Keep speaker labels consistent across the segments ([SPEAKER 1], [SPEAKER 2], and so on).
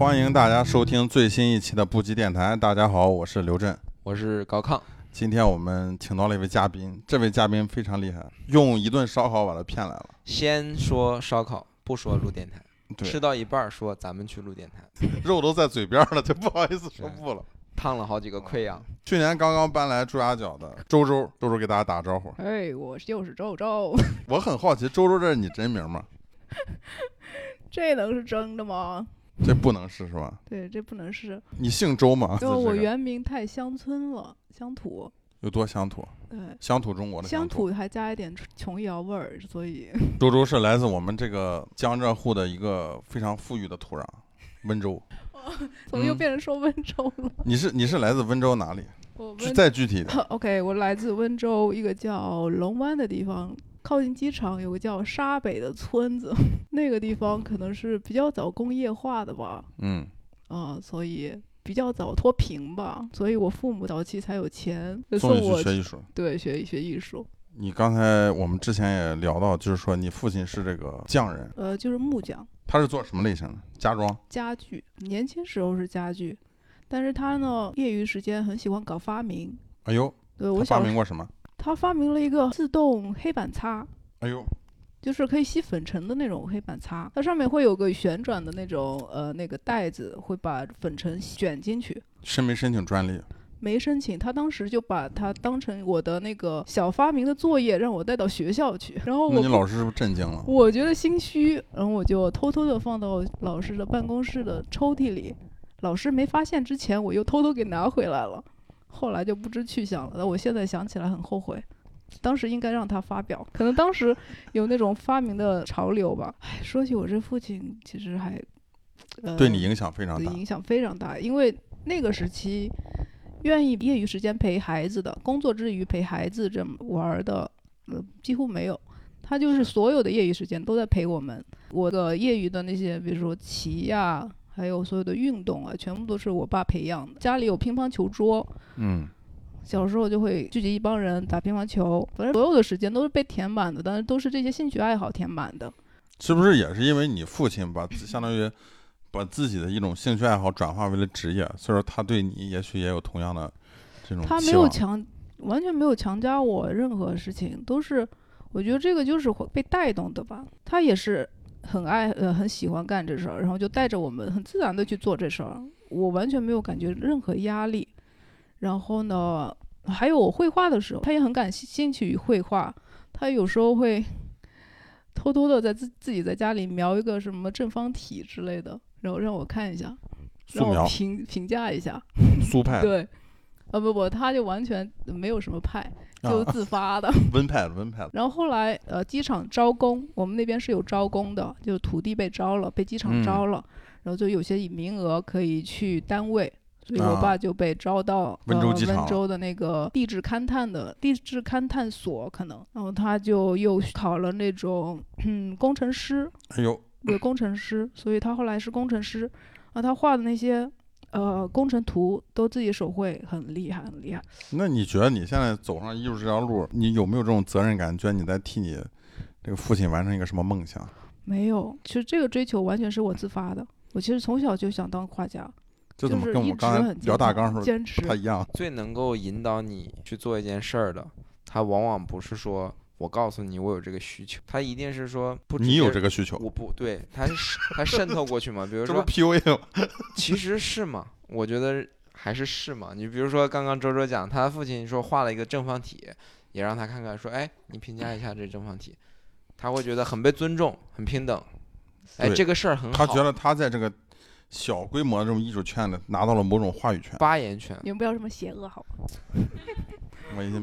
[SPEAKER 1] 欢迎大家收听最新一期的布吉电台。大家好，我是刘震，
[SPEAKER 2] 我是高亢。
[SPEAKER 1] 今天我们请到了一位嘉宾，这位嘉宾非常厉害，用一顿烧烤把他骗来了。
[SPEAKER 2] 先说烧烤，不说录电台。
[SPEAKER 1] 对
[SPEAKER 2] 吃到一半儿说咱们去录电台，
[SPEAKER 1] 肉都在嘴边了，就不好意思说不了。
[SPEAKER 2] 烫了好几个溃疡。
[SPEAKER 1] 去年刚刚搬来朱家角的周周，周周给大家打个招呼。
[SPEAKER 3] 哎，我就是周周，
[SPEAKER 1] 我很好奇，周周这是你真名吗？
[SPEAKER 3] 这能是真的吗？
[SPEAKER 1] 这不能是是吧？
[SPEAKER 3] 对，这不能是，
[SPEAKER 1] 你姓周吗？
[SPEAKER 3] 就我原名太乡村了，乡土，
[SPEAKER 1] 有多乡土？
[SPEAKER 3] 对，
[SPEAKER 1] 乡土中国的
[SPEAKER 3] 乡
[SPEAKER 1] 土。
[SPEAKER 3] 土还加一点琼瑶味儿，所以
[SPEAKER 1] 周周是来自我们这个江浙沪的一个非常富裕的土壤，温州。
[SPEAKER 3] 怎么又
[SPEAKER 1] 嗯
[SPEAKER 3] 变成说温州了？
[SPEAKER 1] 你是你是来自温州哪里？
[SPEAKER 3] 我
[SPEAKER 1] 再具体的。
[SPEAKER 3] OK，我来自温州一个叫龙湾的地方，靠近机场有个叫沙北的村子，那个地方可能是比较早工业化的吧，
[SPEAKER 1] 嗯，
[SPEAKER 3] 啊、所以比较早脱贫吧，所以我父母早期才有钱
[SPEAKER 1] 送
[SPEAKER 3] 我
[SPEAKER 1] 去学艺术。
[SPEAKER 3] 对学一学艺术，
[SPEAKER 1] 你刚才我们之前也聊到，就是说你父亲是这个匠人，
[SPEAKER 3] 呃，就是木匠。
[SPEAKER 1] 他是做什么类型的？家装。
[SPEAKER 3] 家具，年轻时候是家具，但是他呢，业余时间很喜欢搞发明。
[SPEAKER 1] 哎呦，
[SPEAKER 3] 对我发
[SPEAKER 1] 明过什么？
[SPEAKER 3] 他发明了一个自动黑板擦，
[SPEAKER 1] 哎呦，
[SPEAKER 3] 就是可以吸粉尘的那种黑板擦，它上面会有个旋转的那种呃那个袋子，会把粉尘卷进去。
[SPEAKER 1] 申没申请专利？
[SPEAKER 3] 没申请，他当时就把它当成我的那个小发明的作业，让我带到学校去。然后
[SPEAKER 1] 你老师是不是震惊了？
[SPEAKER 3] 我觉得心虚，然后我就偷偷的放到老师的办公室的抽屉里，老师没发现之前，我又偷偷给拿回来了，后来就不知去向了。那我现在想起来很后悔，当时应该让他发表，可能当时有那种发明的潮流吧。唉，说起我这父亲，其实还，呃，
[SPEAKER 1] 对你影响非常大。
[SPEAKER 3] 对影响非常大，因为那个时期，愿意业余时间陪孩子的，工作之余陪孩子这么玩儿的，呃，几乎没有。他就是所有的业余时间都在陪我们。我的业余的那些，比如说棋呀、还有所有的运动啊，全部都是我爸培养的。家里有乒乓球桌，
[SPEAKER 1] 嗯，
[SPEAKER 3] 小时候就会聚集一帮人打乒乓球，反正所有的时间都是被填满的，但是都是这些兴趣爱好填满的。
[SPEAKER 1] 是不是也是因为你父亲把自相当于把自己的一种兴趣爱好转化为了职业，所以说他对你也许也有同样的这种
[SPEAKER 3] 他没有强，完全没有强加我任何事情，都是我觉得这个就是会被带动的吧。他也是很爱呃很喜欢干这事儿，然后就带着我们很自然的去做这事儿，我完全没有感觉任何压力。然后呢，还有我绘画的时候，他也很感兴趣于绘画，他有时候会偷偷的在自自己在家里描一个什么正方体之类的，然后让我看一下，让我评评价一下。
[SPEAKER 1] 苏派。
[SPEAKER 3] 对，啊不不，他就完全没有什么派，就
[SPEAKER 1] 啊。
[SPEAKER 3] 自发的。
[SPEAKER 1] 温派派的。
[SPEAKER 3] 然后后来呃，机场招工，我们那边是有招工的，就是土地被招了，被机场
[SPEAKER 1] 嗯。
[SPEAKER 3] 招了，然后就有些名额可以去单位。所以我
[SPEAKER 1] 啊。
[SPEAKER 3] 爸就被招到、呃、
[SPEAKER 1] 温州机场了。
[SPEAKER 3] 温州的那个地质勘探的地质勘探所，可能，然后他就又考了那种嗯工程师，
[SPEAKER 1] 哎呦，
[SPEAKER 3] 对工程师，所以他后来是工程师，啊，他画的那些呃工程图都自己手绘，很厉害，很厉害。
[SPEAKER 1] 那你觉得你现在走上艺术这条路，你有没有这种责任感？觉得你在替你这个父亲完成一个什么梦想？
[SPEAKER 3] 没有，其实这个追求完全是我自发的。我其实从小就想当画家，
[SPEAKER 1] 这怎么
[SPEAKER 3] 是一直
[SPEAKER 1] 跟我刚才
[SPEAKER 3] 很
[SPEAKER 1] 聊大纲的时候
[SPEAKER 3] 坚持
[SPEAKER 1] 不。太一样？
[SPEAKER 2] 最能够引导你去做一件事儿的，他往往不是说我告诉你我有这个需求，他一定是说不
[SPEAKER 1] 你有这个需求，
[SPEAKER 2] 我不对，他是他渗透过去嘛。比如说
[SPEAKER 1] ，PUA 吗？
[SPEAKER 2] 其实是嘛，我觉得还是是嘛。你比如说刚刚周周讲，他父亲说画了一个正方体，也让他看看，说，哎，你评价一下这正方体，他会觉得很被尊重，很平等。哎，这个事儿很好。
[SPEAKER 1] 他觉得他在这个小规模的这种艺术圈里拿到了某种话语权。
[SPEAKER 2] 发言权。
[SPEAKER 3] 你们不要这么邪恶好吗？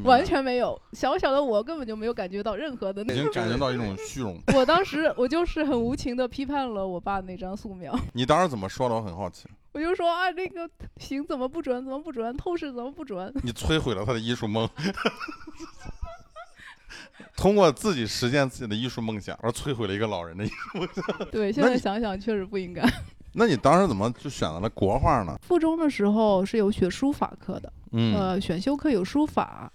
[SPEAKER 3] 完全没有，小小的我根本就没有感觉到任何的那
[SPEAKER 1] 已经
[SPEAKER 3] 种。
[SPEAKER 1] 感觉到一种虚荣。
[SPEAKER 3] 我当时我就是很无情的批判了我爸那张素描，
[SPEAKER 1] 你当时怎么说的？我很好奇。
[SPEAKER 3] 我就说啊，这个形怎么不准，怎么不准，透视怎么不准？
[SPEAKER 1] 你摧毁了他的艺术梦，通过自己实现自己的艺术梦想而摧毁了一个老人的艺术
[SPEAKER 3] 梦想。
[SPEAKER 1] 对，现
[SPEAKER 3] 在想想确实不应该。
[SPEAKER 1] 那你当时怎么就选择了国画呢？
[SPEAKER 3] 附中的时候是有学书法课的，
[SPEAKER 1] 嗯，
[SPEAKER 3] 呃，选修课有书法，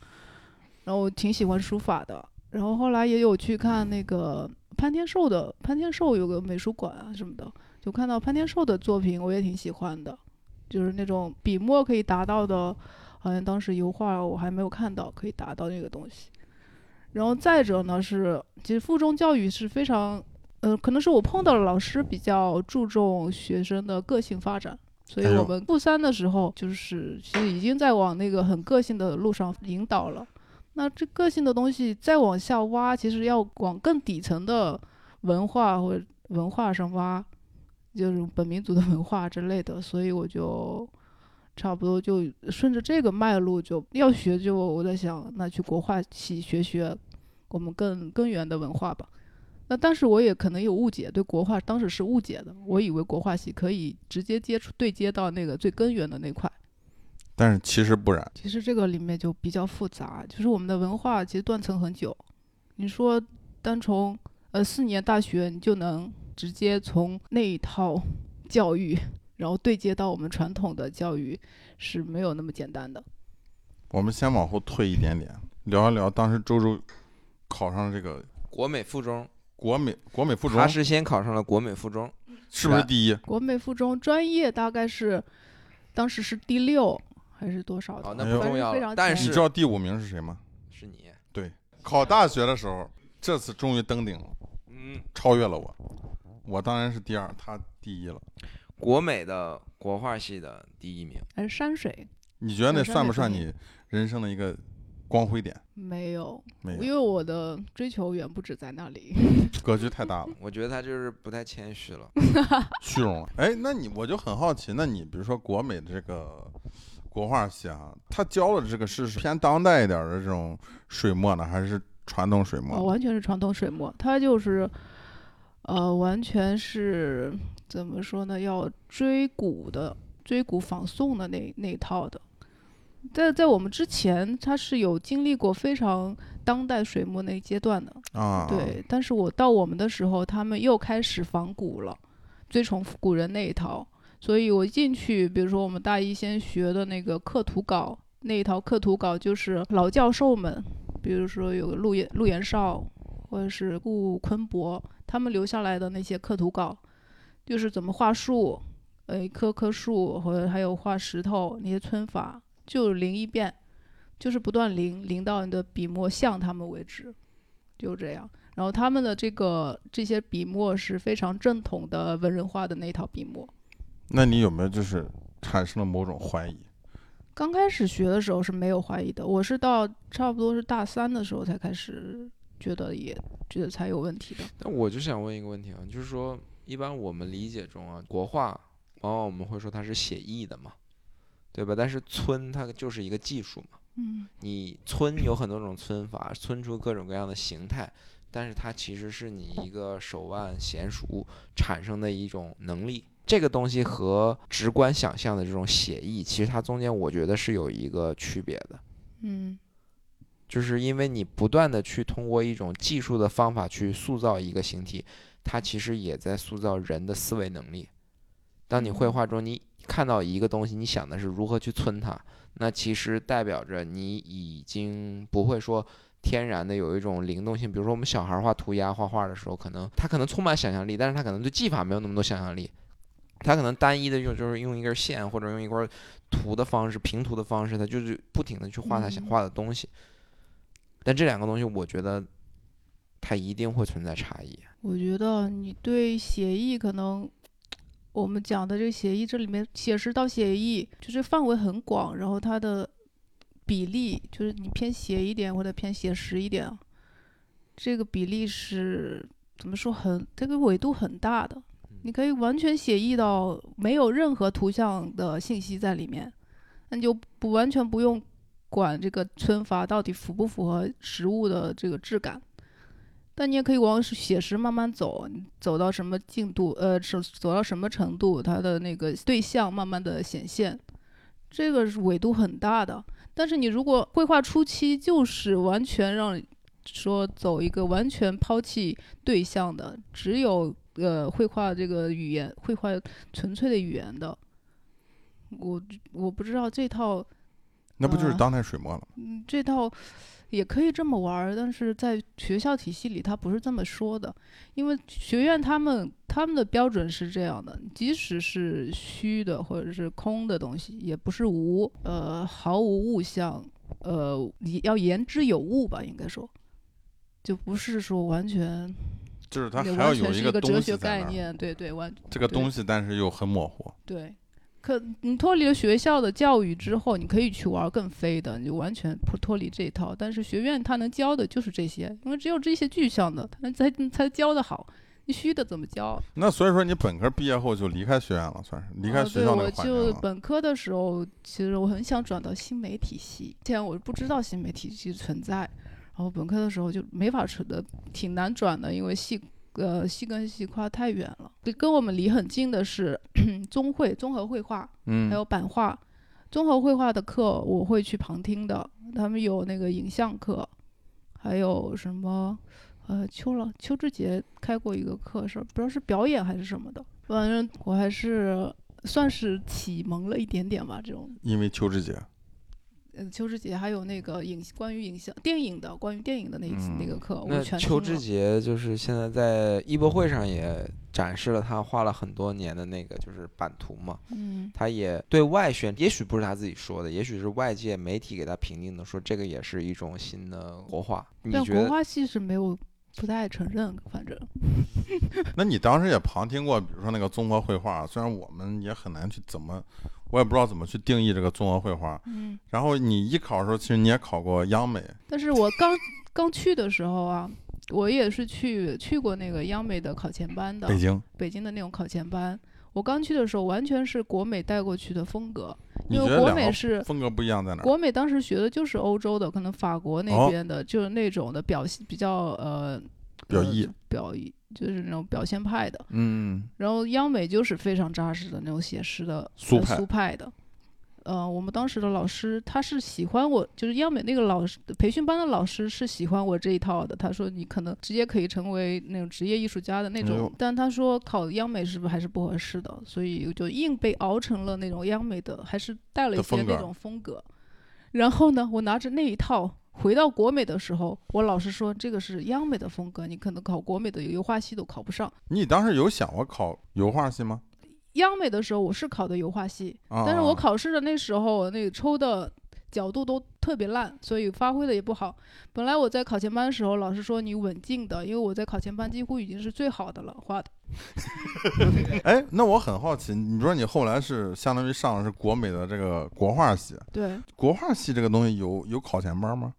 [SPEAKER 3] 然后我挺喜欢书法的。然后后来也有去看那个潘天寿的，潘天寿有个美术馆啊什么的，就看到潘天寿的作品，我也挺喜欢的，就是那种笔墨可以达到的，好像当时油画我还没有看到可以达到那个东西。然后再者呢是，其实附中教育是非常，呃，可能是我碰到了老师比较注重学生的个性发展，所以我们复三的时候就是其实已经在往那个很个性的路上引导了。那这个性的东西再往下挖，其实要往更底层的文化或者文化上挖，就是本民族的文化之类的，所以我就差不多就顺着这个脉络就要学就，我在想，那去国画系学学我们更根源的文化吧。那但是我也可能有误解，对国画当时是误解的，我以为国画系可以直接接触对接到那个最根源的那块。
[SPEAKER 1] 但是其实不然。
[SPEAKER 3] 其实这个里面就比较复杂，就是我们的文化其实断层很久。你说单从呃四年大学，你就能直接从那一套 教育，然后对接到我们传统的教育，是没有那么简单的。
[SPEAKER 1] 我们先往后退一点点，聊一聊当时周周考上这个
[SPEAKER 2] 国美附中，
[SPEAKER 1] 国美国美附中
[SPEAKER 2] 他，是先考上了国美附中，
[SPEAKER 1] 是不是第一？
[SPEAKER 3] 国美附中专业大概是当时是第六还是多少的？
[SPEAKER 2] 哦，那不重要了但是
[SPEAKER 1] 你知道第五名是谁吗？
[SPEAKER 2] 是你，对
[SPEAKER 1] 考大学的时候，这次终于登顶了，
[SPEAKER 2] 嗯，
[SPEAKER 1] 超越了我。我当然是第二，他第一了。
[SPEAKER 2] 国美的国画系的第一名。
[SPEAKER 3] 还是山水？
[SPEAKER 1] 你觉得那算不算你人生的一个光辉点？
[SPEAKER 3] 没有，
[SPEAKER 1] 没有，
[SPEAKER 3] 因为我的追求远不止在那里。
[SPEAKER 1] 格局太大了，
[SPEAKER 2] 我觉得他就是不太谦虚了。
[SPEAKER 1] 虚荣了。哎，那你我就很好奇，那你比如说国美这个国画系啊，他教的这个是偏当代一点的这种水墨呢，还是传统水
[SPEAKER 3] 哦，
[SPEAKER 1] 墨？
[SPEAKER 3] 完全是传统水墨，他就是，呃，完全是怎么说呢？要追古的，追古仿宋的那那一套的。在在我们之前，他是有经历过非常当代水墨那一阶段的，
[SPEAKER 1] 啊，
[SPEAKER 3] 对。但是我到我们的时候，他们又开始仿古了，追崇古人那一套。所以我进去，比如说我们大一先学的那个刻图稿那一套刻图稿，就是老教授们，比如说有个陆延陆延绍，或者是顾坤博，他们留下来的那些刻图稿，就是怎么画树，呃，一棵棵树，或者还有画石头那些皴法，就临一遍，就是不断临临到你的笔墨像他们为止，就这样。然后他们的这个这些笔墨是非常正统的文人画的那套笔墨。
[SPEAKER 1] 那你有没有就是产生了某种怀疑？
[SPEAKER 3] 刚开始学的时候是没有怀疑的，我是到差不多是大三的时候才开始觉得也觉得才有问题的。
[SPEAKER 2] 那我就想问一个问题啊，就是说，一般我们理解中啊，国画往往我们会说它是写意的嘛，对吧？但是皴它就是一个技术嘛，
[SPEAKER 3] 嗯
[SPEAKER 2] 你皴有很多种皴法，皴出各种各样的形态，但是它其实是你一个手腕娴熟产生的一种能力。这个东西和直观想象的这种写意，其实它中间我觉得是有一个区别的。
[SPEAKER 3] 嗯
[SPEAKER 2] 就是因为你不断的去通过一种技术的方法去塑造一个形体，它其实也在塑造人的思维能力。当你绘画中你看到一个东西，你想的是如何去皴它，那其实代表着你已经不会说天然的有一种灵动性。比如说我们小孩画涂鸦、画画的时候，可能他可能充满想象力，但是他可能对技法没有那么多想象力。他可能单一的用就是用一根线或者用一块涂的方式、平涂的方式，他就是不停的去画他想
[SPEAKER 3] 嗯
[SPEAKER 2] 画的东西。但这两个东西，我觉得它一定会存在差异。
[SPEAKER 3] 我觉得你对写意可能，我们讲的这个协议，这里面写实到写意，就是范围很广，然后它的比例就是你偏写一点或者偏写实一点，这个比例是怎么说很这个纬度很大的，你可以完全写意到没有任何图像的信息在里面，那你就不完全不用管这个皴法到底符不符合实物的这个质感。但你也可以往写实慢慢走，走到什么进度，呃，是走到什么程度，它的那个对象慢慢的显现，这个是纬度很大的。但是你如果绘画初期就是完全让说走一个完全抛弃对象的，只有呃绘画这个语言，绘画纯粹的语言的，我我不知道这套
[SPEAKER 1] 那不就是
[SPEAKER 3] 啊
[SPEAKER 1] 当代水墨了吗？
[SPEAKER 3] 嗯，这套也可以这么玩儿，但是在学校体系里，他不是这么说的，因为学院他们他们的标准是这样的，即使是虚的或者是空的东西，也不是无，呃，毫无物象，呃，你要言之有物吧，应该说，就不是说完全，
[SPEAKER 1] 就是它还要有
[SPEAKER 3] 一个
[SPEAKER 1] 东
[SPEAKER 3] 哲学概念，对对，完
[SPEAKER 1] 这个东西但是又很模糊。
[SPEAKER 3] 对，可你脱离了学校的教育之后，你可以去玩更飞的，你就完全脱脱离这一套。但是学院它能教的就是这些，因为只有这些具象的，它才才教的好。你虚的怎么教？
[SPEAKER 1] 那所以说你本科毕业后就离开学院了，算是离开，学校那
[SPEAKER 3] 我
[SPEAKER 1] 个环境了。
[SPEAKER 3] 就本科的时候，其实我很想转到新媒体系，之前我不知道新媒体系存在，然后本科的时候就没法转的，挺难转的，因为系呃系跟系跨太远了。跟我们离很近的是综绘综合绘画，
[SPEAKER 1] 嗯，
[SPEAKER 3] 还有版画。综合绘画的课我会去旁听的，他们有那个影像课，还有什么呃秋老邱志杰开过一个课是不知道是表演还是什么的，反正我还是算是启蒙了一点点吧。这种
[SPEAKER 1] 因为邱志杰，
[SPEAKER 3] 呃邱志杰还有那个影关于影像电影的关于电影的那一次、那个
[SPEAKER 1] 嗯
[SPEAKER 3] 课，我
[SPEAKER 2] 那
[SPEAKER 3] 全
[SPEAKER 2] 邱志杰就是现在在艺博会上也展示了他画了很多年的那个就是版图嘛，
[SPEAKER 3] 嗯
[SPEAKER 2] 他也对外宣，也许不是他自己说的，也许是外界媒体给他评定的，说这个也是一种新的国画。你
[SPEAKER 3] 但
[SPEAKER 2] 觉得？
[SPEAKER 3] 国画系是没有不太承认，反正
[SPEAKER 1] 那你当时也旁听过，比如说那个综合绘画，虽然我们也很难去怎么，我也不知道怎么去定义这个综合绘画。
[SPEAKER 3] 嗯。
[SPEAKER 1] 然后你艺考的时候，其实你也考过央美，
[SPEAKER 3] 但是我刚刚去的时候啊，我也是去去过那个央美的考前班的，
[SPEAKER 1] 北京，
[SPEAKER 3] 北京的那种考前班。我刚去的时候，完全是国美带过去的风格，因为国美是
[SPEAKER 1] 风格不一样在哪？
[SPEAKER 3] 国美当时学的就是欧洲的，可能法国那
[SPEAKER 1] 哦
[SPEAKER 3] 边的，就是那种的表现比较呃呃
[SPEAKER 1] 表意
[SPEAKER 3] 表意，就是那种表现派的。
[SPEAKER 1] 嗯，
[SPEAKER 3] 然后央美就是非常扎实的那种写实的呃
[SPEAKER 1] 苏派
[SPEAKER 3] 苏派的。呃，我们当时的老师他是喜欢我，就是央美那个老师培训班的老师是喜欢我这一套的。他说你可能直接可以成为那种职业艺术家的那种，但他说考央美是不是还是不合适的，所以就硬被熬成了那种央美的，还是带了一些那种风格。然后呢，我拿着那一套回到国美的时候，我老师说这个是央美的风格，你可能考国美的油画系都考不上。
[SPEAKER 1] 你当时有想过考油画系吗？
[SPEAKER 3] 央美的时候我是考的油画系，
[SPEAKER 1] 啊，
[SPEAKER 3] 但是我
[SPEAKER 1] 啊
[SPEAKER 3] 考试的那时候那个抽的角度都特别烂，所以发挥的也不好。本来我在考前班的时候，老师说你稳进的，因为我在考前班几乎已经是最好的了，画的。
[SPEAKER 1] 哎，那我很好奇，你说你后来是相当于上的是国美的这个国画系，
[SPEAKER 3] 对，
[SPEAKER 1] 国画系这个东西有有考前班吗？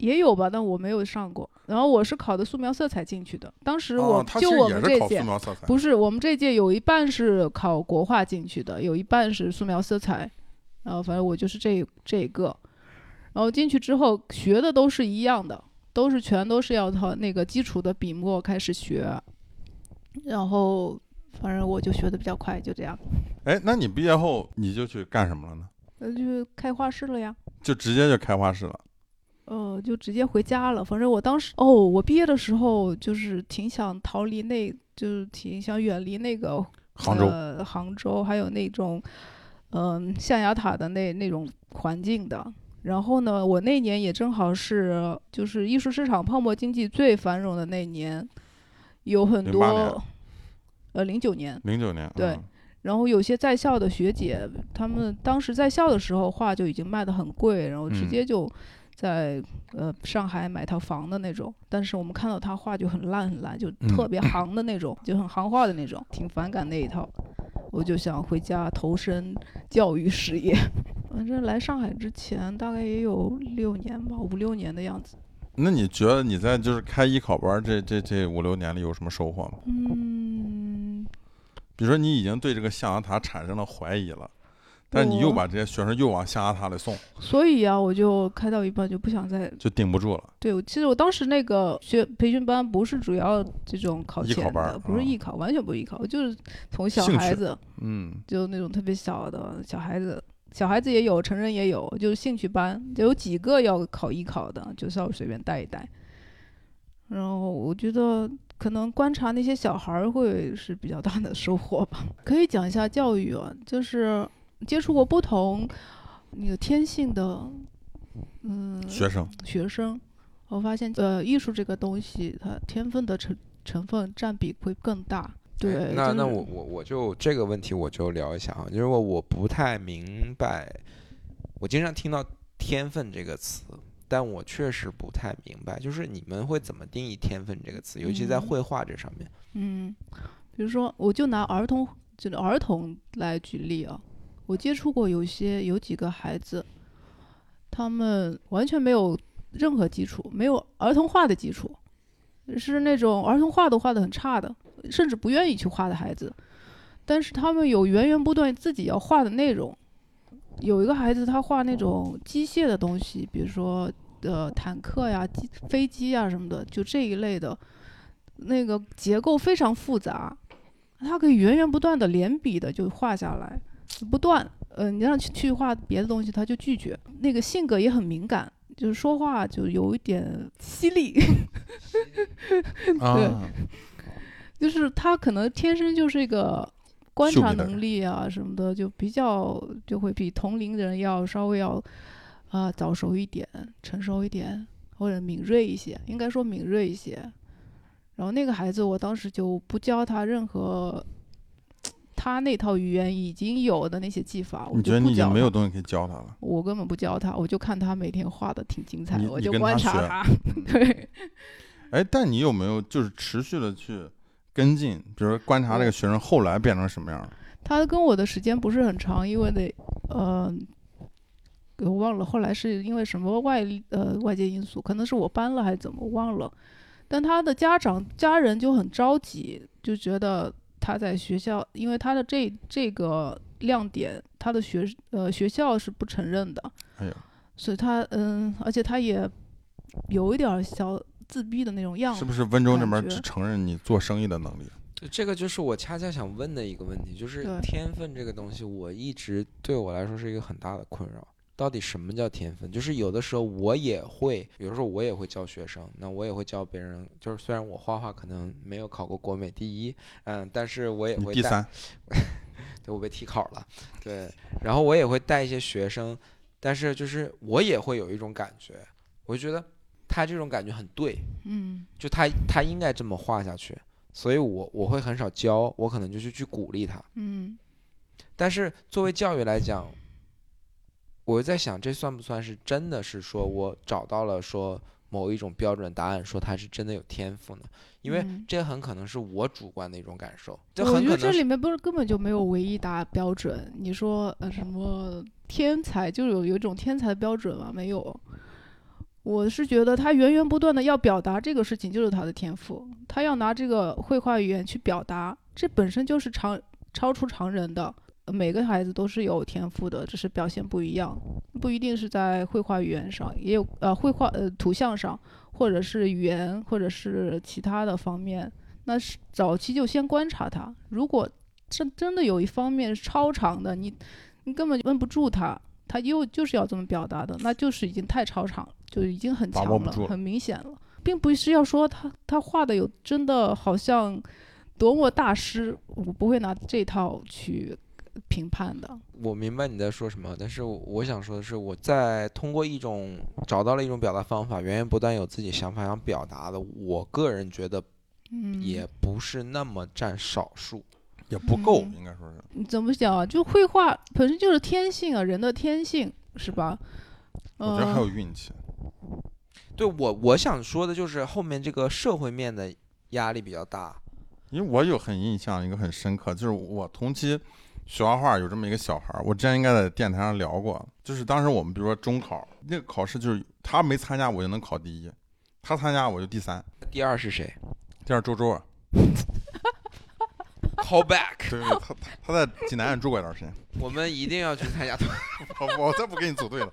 [SPEAKER 3] 也有吧，但我没有上过。然后我是考的素描色彩进去的，当时我、
[SPEAKER 1] 哦，
[SPEAKER 3] 就我们这届。不是，我们这届有一半是考国画进去的，有一半是素描色彩，然后反正我就是这这一个，然后进去之后学的都是一样的，都是全都是要从那个基础的笔墨开始学，然后反正我就学的比较快，就这样，
[SPEAKER 1] 哎，那你毕业后你就去干什么了呢？
[SPEAKER 3] 那就开画室了呀。
[SPEAKER 1] 就直接就开画室了。
[SPEAKER 3] 呃，就直接回家了。反正我当时，哦，我毕业的时候就是挺想逃离那，就是挺想远离那个
[SPEAKER 1] 杭州，
[SPEAKER 3] 呃，杭州还有那种，嗯、象牙塔的那那种环境的。然后呢，我那年也正好是就是艺术市场泡沫经济最繁荣的那年，有很多，呃，零九年，
[SPEAKER 1] 零九年。
[SPEAKER 3] 对
[SPEAKER 1] 嗯
[SPEAKER 3] 然后有些在校的学姐，她们当时在校的时候画就已经卖得很贵，然后直
[SPEAKER 1] 嗯
[SPEAKER 3] 接就在、呃上海买套房的那种。但是我们看到他画就很烂很烂，就特
[SPEAKER 1] 嗯
[SPEAKER 3] 别 行的那种，就很行话的那种，挺反感那一套。我就想回家投身教育事业。反正来上海之前大概也有六年吧，五六年的样子。
[SPEAKER 1] 那你觉得你在就是开艺考班这这这五六年里有什么收获吗？
[SPEAKER 3] 嗯，
[SPEAKER 1] 比如说你已经对这个象牙塔产生了怀疑了，但是你又把这些学生又往象牙塔里送，
[SPEAKER 3] 所以啊，我就开到一半就不想再
[SPEAKER 1] 就顶不住了。
[SPEAKER 3] 对，我其实我当时那个学培训班不是主要这种考前的，
[SPEAKER 1] 艺考班儿啊
[SPEAKER 3] 不是艺考，完全不是艺考，就是从小孩子
[SPEAKER 1] 嗯，
[SPEAKER 3] 就那种特别小的小孩子，小孩子也有，成人也有，就是兴趣班，就有几个要考艺考的，就稍微随便带一带。然后我觉得可能观察那些小孩儿会是比较大的收获吧。可以讲一下教育啊，就是接触过不同那个天性的嗯
[SPEAKER 1] 学生，
[SPEAKER 3] 学生，我发现呃艺术这个东西，它天分的成成分占比会更大。对，
[SPEAKER 2] 哎那
[SPEAKER 3] 就是
[SPEAKER 2] 那我我我就这个问题我就聊一下啊，就是我我不太明白，我经常听到天分这个词，但我确实不太明白，就是你们会怎么定义天分这个词，尤其在
[SPEAKER 3] 嗯
[SPEAKER 2] 绘画这上面。
[SPEAKER 3] 嗯，比如说，我就拿儿童就是儿童来举例啊，我接触过有些有几个孩子，他们完全没有任何基础，没有儿童画的基础，是那种儿童画都画的很差的，甚至不愿意去画的孩子，但是他们有源源不断自己要画的内容。有一个孩子，他画那种机械的东西，比如说呃坦克呀、机飞机呀什么的，就这一类的，那个结构非常复杂，他可以源源不断的连笔的就画下来，不断。呃，你让去去画别的东西，他就拒绝。那个性格也很敏感，就是说话就有一点犀利，
[SPEAKER 1] 对，
[SPEAKER 3] 就是他可能天生就是一个观察能力啊什么的，就比较就会比同龄人要稍微要啊、早熟一点、成熟一点，或者敏锐一些，应该说敏锐一些。然后那个孩子，我当时就不教他任何他那套语言已经有的那些技法，我
[SPEAKER 1] 你觉得你已经没有东西可以教他了？
[SPEAKER 3] 我根本不教他，我就看他每天画的挺精彩的，我就观察他。对，
[SPEAKER 1] 哎，但你有没有就是持续的去跟进，比如说观察这个学生后来变成什么样了？
[SPEAKER 3] 他跟我的时间不是很长，因为得，呃，我忘了后来是因为什么外力呃外界因素，可能是我搬了还是怎么，我忘了。但他的家长家人就很着急，就觉得他在学校，因为他的这这个亮点，他的学呃学校是不承认的，
[SPEAKER 1] 哎呀，
[SPEAKER 3] 所以他嗯，而且他也有一点儿小自闭的那种样子。
[SPEAKER 1] 是不是温州那边只承认你做生意的能力？
[SPEAKER 2] 这个就是我恰恰想问的一个问题，就是天分这个东西，我一直对我来说是一个很大的困扰。到底什么叫天分？就是有的时候我也会，比如说我也会教学生，那我也会教别人。就是虽然我画画可能没有考过国美第一，嗯，但是我也会带
[SPEAKER 1] 第三，
[SPEAKER 2] 对我被替考了，对，然后我也会带一些学生，但是就是我也会有一种感觉，我就觉得他这种感觉很对，
[SPEAKER 3] 嗯
[SPEAKER 2] 就他他应该这么画下去，所以我我会很少教，我可能就是去鼓励他。
[SPEAKER 3] 嗯
[SPEAKER 2] 但是作为教育来讲，我在想这算不算是真的是说我找到了说某一种标准答案，说他是真的有天赋呢？因为
[SPEAKER 3] 嗯
[SPEAKER 2] 这很可能是我主观的一种感受，这
[SPEAKER 3] 我
[SPEAKER 2] 很可能是
[SPEAKER 3] 觉得这里面不是根本就没有唯一答标准。你说呃什么天才，就有有一种天才的标准吗？没有。我是觉得他源源不断的要表达这个事情，就是他的天赋。他要拿这个绘画语言去表达，这本身就是常超出常人的。呃每个孩子都是有天赋的，只是表现不一样，不一定是在绘画语言上，也有呃绘画呃图像上，或者是语言，或者是其他的方面。那是早期就先观察他，如果真真的有一方面是超常的，你你根本就摁不住他，他又就是要这么表达的，那就是已经太超常，就已经很强了很明显了，并不是要说他他画的有真的好像多么大师，我不会拿这套去评判的。
[SPEAKER 2] 我明白你在说什么，但是我我想说的是，我在通过一种找到了一种表达方法，源源不断有自己想法想表达的，我个人觉得
[SPEAKER 3] 嗯，
[SPEAKER 2] 也不是那么占少数。
[SPEAKER 1] 也不够，
[SPEAKER 3] 嗯
[SPEAKER 1] 应该说是。
[SPEAKER 3] 你怎么讲啊？就绘画本身就是天性啊，人的天性是吧？
[SPEAKER 1] 我觉得还
[SPEAKER 3] 呃
[SPEAKER 1] 有运气。
[SPEAKER 2] 对我我想说的就是后面这个社会面的压力比较大。
[SPEAKER 1] 因为我有很印象一个很深刻，就是我同期学画画有这么一个小孩儿，我之前应该在电台上聊过，就是当时我们比如说中考那个考试，就是他没参加我就能考第一，他参加我就第三，
[SPEAKER 2] 第二是谁
[SPEAKER 1] 第二周周啊
[SPEAKER 2] ，？Call back，
[SPEAKER 1] 对对，他他他在济南也住过一段时间，
[SPEAKER 2] 我们一定要去参加他。
[SPEAKER 1] 我我再不跟你组队了。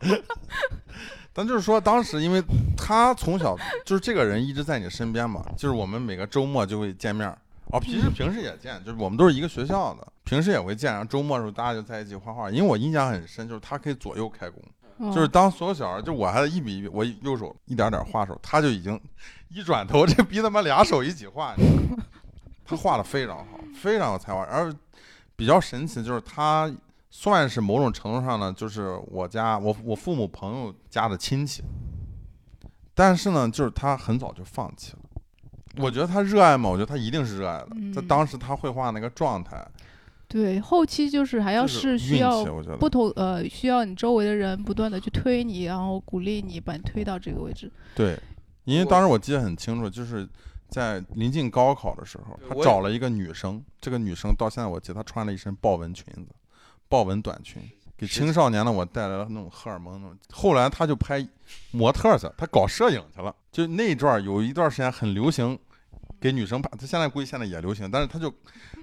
[SPEAKER 1] 咱就是说，当时因为他从小就是这个人一直在你身边嘛，就是我们每个周末就会见面儿。哦，平时平时也见，就是我们都是一个学校的，平时也会见。然后周末的时候大家就在一起画画。因为我印象很深，就是他可以左右开工，
[SPEAKER 3] 嗯
[SPEAKER 1] 就是当所有小孩，就我还一笔一笔，我右手一点点画的时候，他就已经一转头，这逼他妈俩手一起画，你知道？他画的非常好，非常有才华。而比较神奇就是他算是某种程度上呢，就是我家我我父母朋友家的亲戚。但是呢，就是他很早就放弃了。我觉得他热爱嘛，我觉得他一定是热爱的。在
[SPEAKER 3] 嗯
[SPEAKER 1] 当时他绘画那个状态，
[SPEAKER 3] 对，后期就是还要
[SPEAKER 1] 是
[SPEAKER 3] 需要
[SPEAKER 1] 运气，我觉得
[SPEAKER 3] 不同呃，需要你周围的人不断的去推你，然后鼓励你，把你推到这个位置。
[SPEAKER 1] 对，因为当时我记得很清楚，就是在临近高考的时候，他
[SPEAKER 2] 对我也
[SPEAKER 1] 找了一个女生，这个女生到现在我记得她穿了一身豹纹裙子，豹纹短裙，给
[SPEAKER 2] 是
[SPEAKER 1] 青少年的我带来了那种荷尔蒙那种。后来他就拍模特儿去，他搞摄影去了。就那一段儿有一段时间很流行，给女生拍，他现在估计现在也流行，但是他就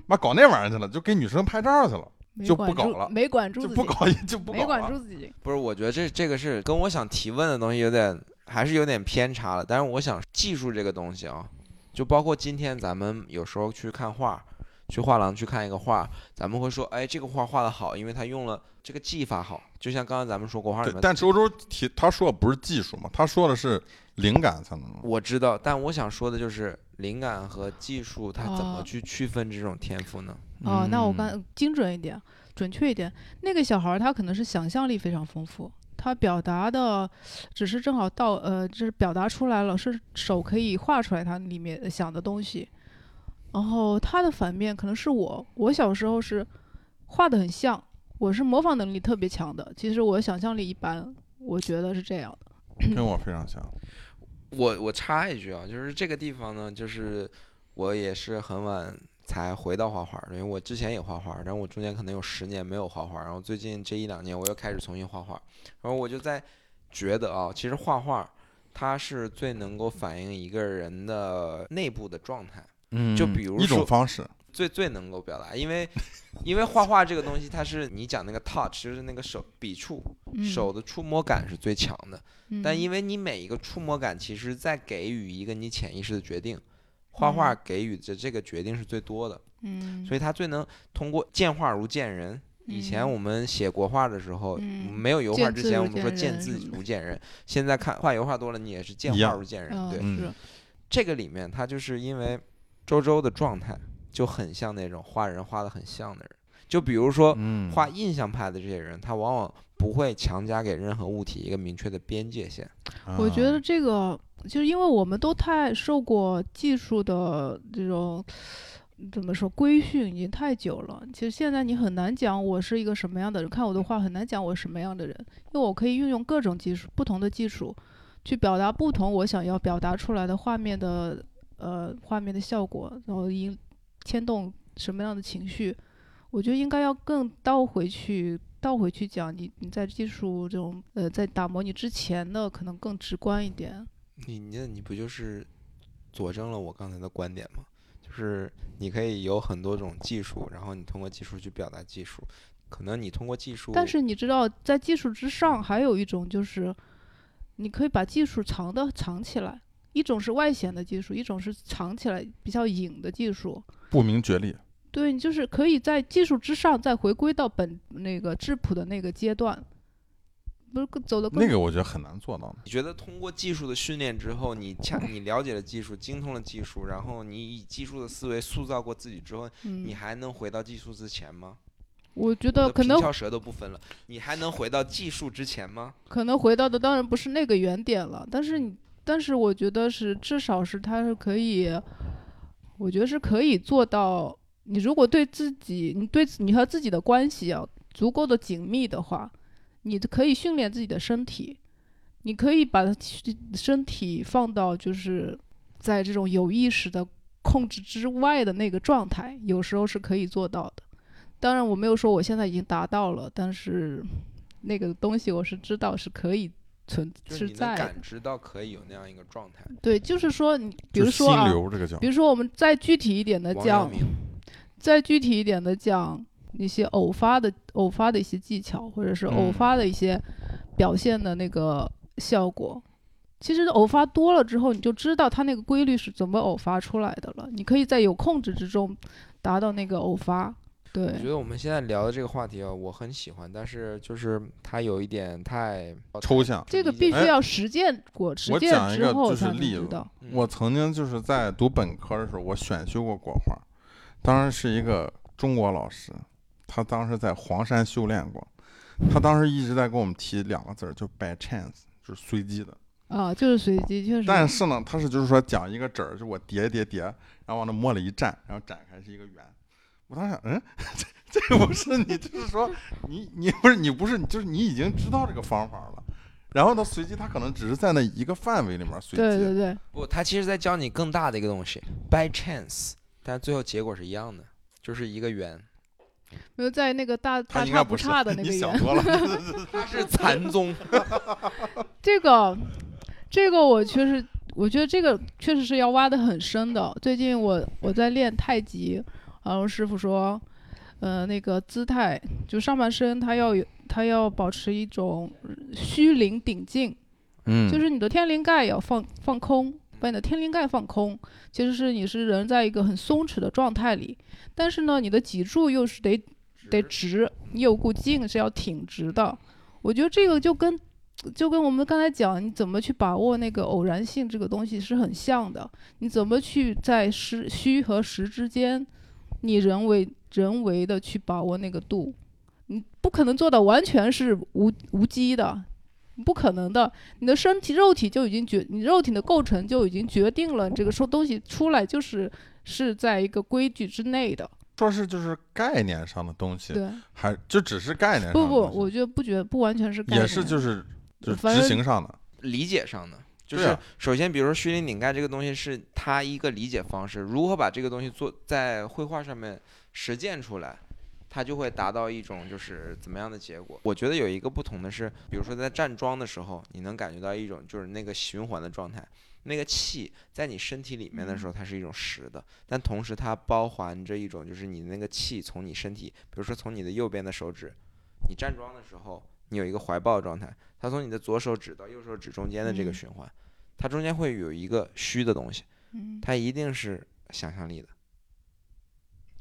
[SPEAKER 1] 妈搞那玩意儿去了，就给女生拍照去了，就不搞了
[SPEAKER 3] 没管住
[SPEAKER 1] 就不搞就不
[SPEAKER 3] 没管。住自己。
[SPEAKER 2] 不是，我觉得这这个是跟我想提问的东西有点，还是有点偏差了。但是我想技术这个东西啊，就包括今天咱们有时候去看画，去画廊去看一个画，咱们会说，哎，这个画画的好，因为他用了这个技法好。就像刚刚咱们说国画里面，，
[SPEAKER 1] 但周周提他说的不是技术嘛，他说的是灵感才能。
[SPEAKER 2] 我知道，但我想说的就是灵感和技术，它怎么
[SPEAKER 3] 哦
[SPEAKER 2] 去区分这种天赋呢？
[SPEAKER 3] 哦，那我
[SPEAKER 1] 嗯
[SPEAKER 3] 刚精准一点，准确一点，那个小孩儿他可能是想象力非常丰富，他表达的只是正好到呃，就是表达出来了，是手可以画出来他里面想的东西。然后他的反面可能是我，我小时候是画的很像，我是模仿能力特别强的，其实我想象力一般，我觉得是这样的。
[SPEAKER 1] 跟我非常像。
[SPEAKER 2] 我我插一句啊，就是这个地方呢，就是我也是很晚才回到画画的，因为我之前也画画，然后我中间可能有十年没有画画，然后最近这一两年我又开始重新画画，然后我就在觉得啊，其实画画它是最能够反映一个人的内部的状态，
[SPEAKER 1] 嗯
[SPEAKER 2] 就比如
[SPEAKER 1] 一种
[SPEAKER 2] 说
[SPEAKER 1] 方式，
[SPEAKER 2] 最最能够表达，因为因为画画这个东西，它是你讲那个 touch，就是那个手笔触，
[SPEAKER 3] 嗯、
[SPEAKER 2] 手的触摸感是最强的。
[SPEAKER 3] 嗯，
[SPEAKER 2] 但因为你每一个触摸感，其实在给予一个你潜意识的决定，画画
[SPEAKER 3] 嗯
[SPEAKER 2] 给予的这个决定是最多的，
[SPEAKER 3] 嗯，
[SPEAKER 2] 所以它最能通过见画如见人。以前
[SPEAKER 3] 嗯
[SPEAKER 2] 我们写国画的时候，
[SPEAKER 3] 嗯
[SPEAKER 2] 没有油画之前，我们说
[SPEAKER 3] 见
[SPEAKER 2] 见字如见人。现在看画油画多了，你也是见画如见人。
[SPEAKER 3] 嗯
[SPEAKER 2] 对，
[SPEAKER 1] 嗯
[SPEAKER 3] 是
[SPEAKER 2] 这个里面它就是因为周周的状态就很像那种画人画的很像的人，就比如说
[SPEAKER 1] 嗯，
[SPEAKER 2] 画印象派的这些人，他往往不会强加给任何物体一个明确的边界线。
[SPEAKER 3] 我觉得
[SPEAKER 1] 啊
[SPEAKER 3] 这个就是因为我们都太受过技术的这种怎么说规训已经太久了。其实现在你很难讲我是一个什么样的人，看我的画很难讲我什么样的人，因为我可以运用各种技术，不同的技术去表达不同我想要表达出来的画面的呃画面的效果，然后引牵动什么样的情绪。我觉得应该要更倒回去，倒回去讲你你在技术这种呃在打磨你之前的可能更直观一点。
[SPEAKER 2] 你你你不就是佐证了我刚才的观点吗？就是你可以有很多种技术，然后你通过技术去表达技术。可能你通过技术，
[SPEAKER 3] 但是你知道，在技术之上还有一种就是，你可以把技术藏的藏起来。一种是外显的技术，一种是藏起来比较隐的技术。
[SPEAKER 1] 不明觉厉。
[SPEAKER 3] 对，你就是可以在技术之上再回归到本那个质朴的那个阶段，不是走的
[SPEAKER 1] 那个我觉得很难做到的。
[SPEAKER 2] 你觉得通过技术的训练之后，你恰你了解了技术，精通了技术，然后你以技术的思维塑造过自己之后，
[SPEAKER 3] 嗯
[SPEAKER 2] 你，还能回到技术之前吗？
[SPEAKER 3] 我觉得可能
[SPEAKER 2] 平翘舌都不分了，你还能回到技术之前吗？
[SPEAKER 3] 可能回到的当然不是那个原点了，但是你，但是我觉得是至少是它是可以，我觉得是可以做到。你如果对自己，你对你和自己的关系啊足够的紧密的话，你可以训练自己的身体，你可以把它身体放到就是在这种有意识的控制之外的那个状态，有时候是可以做到的。当然，我没有说我现在已经达到了，但是那个东西我是知道是可以存
[SPEAKER 2] 是
[SPEAKER 3] 在。
[SPEAKER 2] 感知到可以有那样一个状态。
[SPEAKER 3] 对，就是说你，比如说啊，比如说我们再具体一点的讲，再具体一点的讲一些偶发的偶发的一些技巧，或者是偶
[SPEAKER 1] 嗯
[SPEAKER 3] 发的一些表现的那个效果。其实偶发多了之后，你就知道它那个规律是怎么偶发出来的了。你可以在有控制之中达到那个偶发。对
[SPEAKER 2] 我，觉得我们现在聊的这个话题啊，我很喜欢，但是就是它有一点太
[SPEAKER 1] 抽象。
[SPEAKER 3] 这个必须要实践过，实践
[SPEAKER 1] 我讲一个
[SPEAKER 3] 之后
[SPEAKER 1] 是例子
[SPEAKER 3] 知道。
[SPEAKER 2] 嗯
[SPEAKER 1] 我曾经就是在读本科的时候，我选修过国画，当时是一个中国老师他当时在黄山修炼过，他当时一直在跟我们提两个字儿，就 by chance，就是随机的。
[SPEAKER 3] 啊，就是随机，确实。
[SPEAKER 1] 但是呢，他是就是说讲一个纸儿，就我叠叠叠，然后往那摸了一站，然后展开是一个圆。我当时想，嗯，这 这不是你，就是说你你不是你不是，就是你已经知道这个方法了。然后呢，随机他可能只是在那一个范围里面随机。
[SPEAKER 3] 对对对，
[SPEAKER 2] 不，他其实在教你更大的一个东西，by chance，但最后结果是一样的，就是一个圆。
[SPEAKER 3] 没有在那个大大差
[SPEAKER 1] 他应该不是
[SPEAKER 3] 差的那个
[SPEAKER 1] 你想
[SPEAKER 3] 圆。
[SPEAKER 1] 多了。
[SPEAKER 2] 他是禅宗，
[SPEAKER 3] 这个，这个我确实，我觉得这个确实是要挖的很深的。最近我我在练太极，然后师傅说，呃，那个姿态就上半身他要有，他要保持一种虚灵顶劲，
[SPEAKER 1] 嗯
[SPEAKER 3] 就是你的天灵盖要放放空，把你的天灵盖放空，其实是你是人在一个很松弛的状态里，但是呢，你的脊柱又是得得直，你有股劲是要挺直的。我觉得这个就跟就跟我们刚才讲，你怎么去把握那个偶然性这个东西是很像的。你怎么去在实虚和实之间，你人为人为的去把握那个度，你不可能做到完全是无无机的，不可能的。你的身体肉体就已经决，你肉体的构成就已经决定了，这个说东西出来就是是在一个规矩之内的。
[SPEAKER 1] 说是就是概念上的东西，
[SPEAKER 3] 对，
[SPEAKER 1] 还就只是概念上
[SPEAKER 3] 不不，
[SPEAKER 1] 的东西
[SPEAKER 3] 我觉得不觉得不完全是概念，
[SPEAKER 1] 也是就是就是执行上的。
[SPEAKER 2] 理解上的。就是首先，比如说虚灵顶盖这个东西是它一个理解方式，如何把这个东西做在绘画上面实践出来，它就会达到一种就是怎么样的结果。我觉得有一个不同的是，比如说在站桩的时候，你能感觉到一种就是那个循环的状态，那个气在你身体里面的时候，它是一种实的，但同时它包含着一种就是你那个气从你身体，比如说从你的右边的手指，你站桩的时候，你有一个怀抱状态，它从你的左手指到右手指中间的这个
[SPEAKER 3] 嗯
[SPEAKER 2] 循环，它中间会有一个虚的东西，
[SPEAKER 3] 嗯，
[SPEAKER 2] 它一定是想象力的。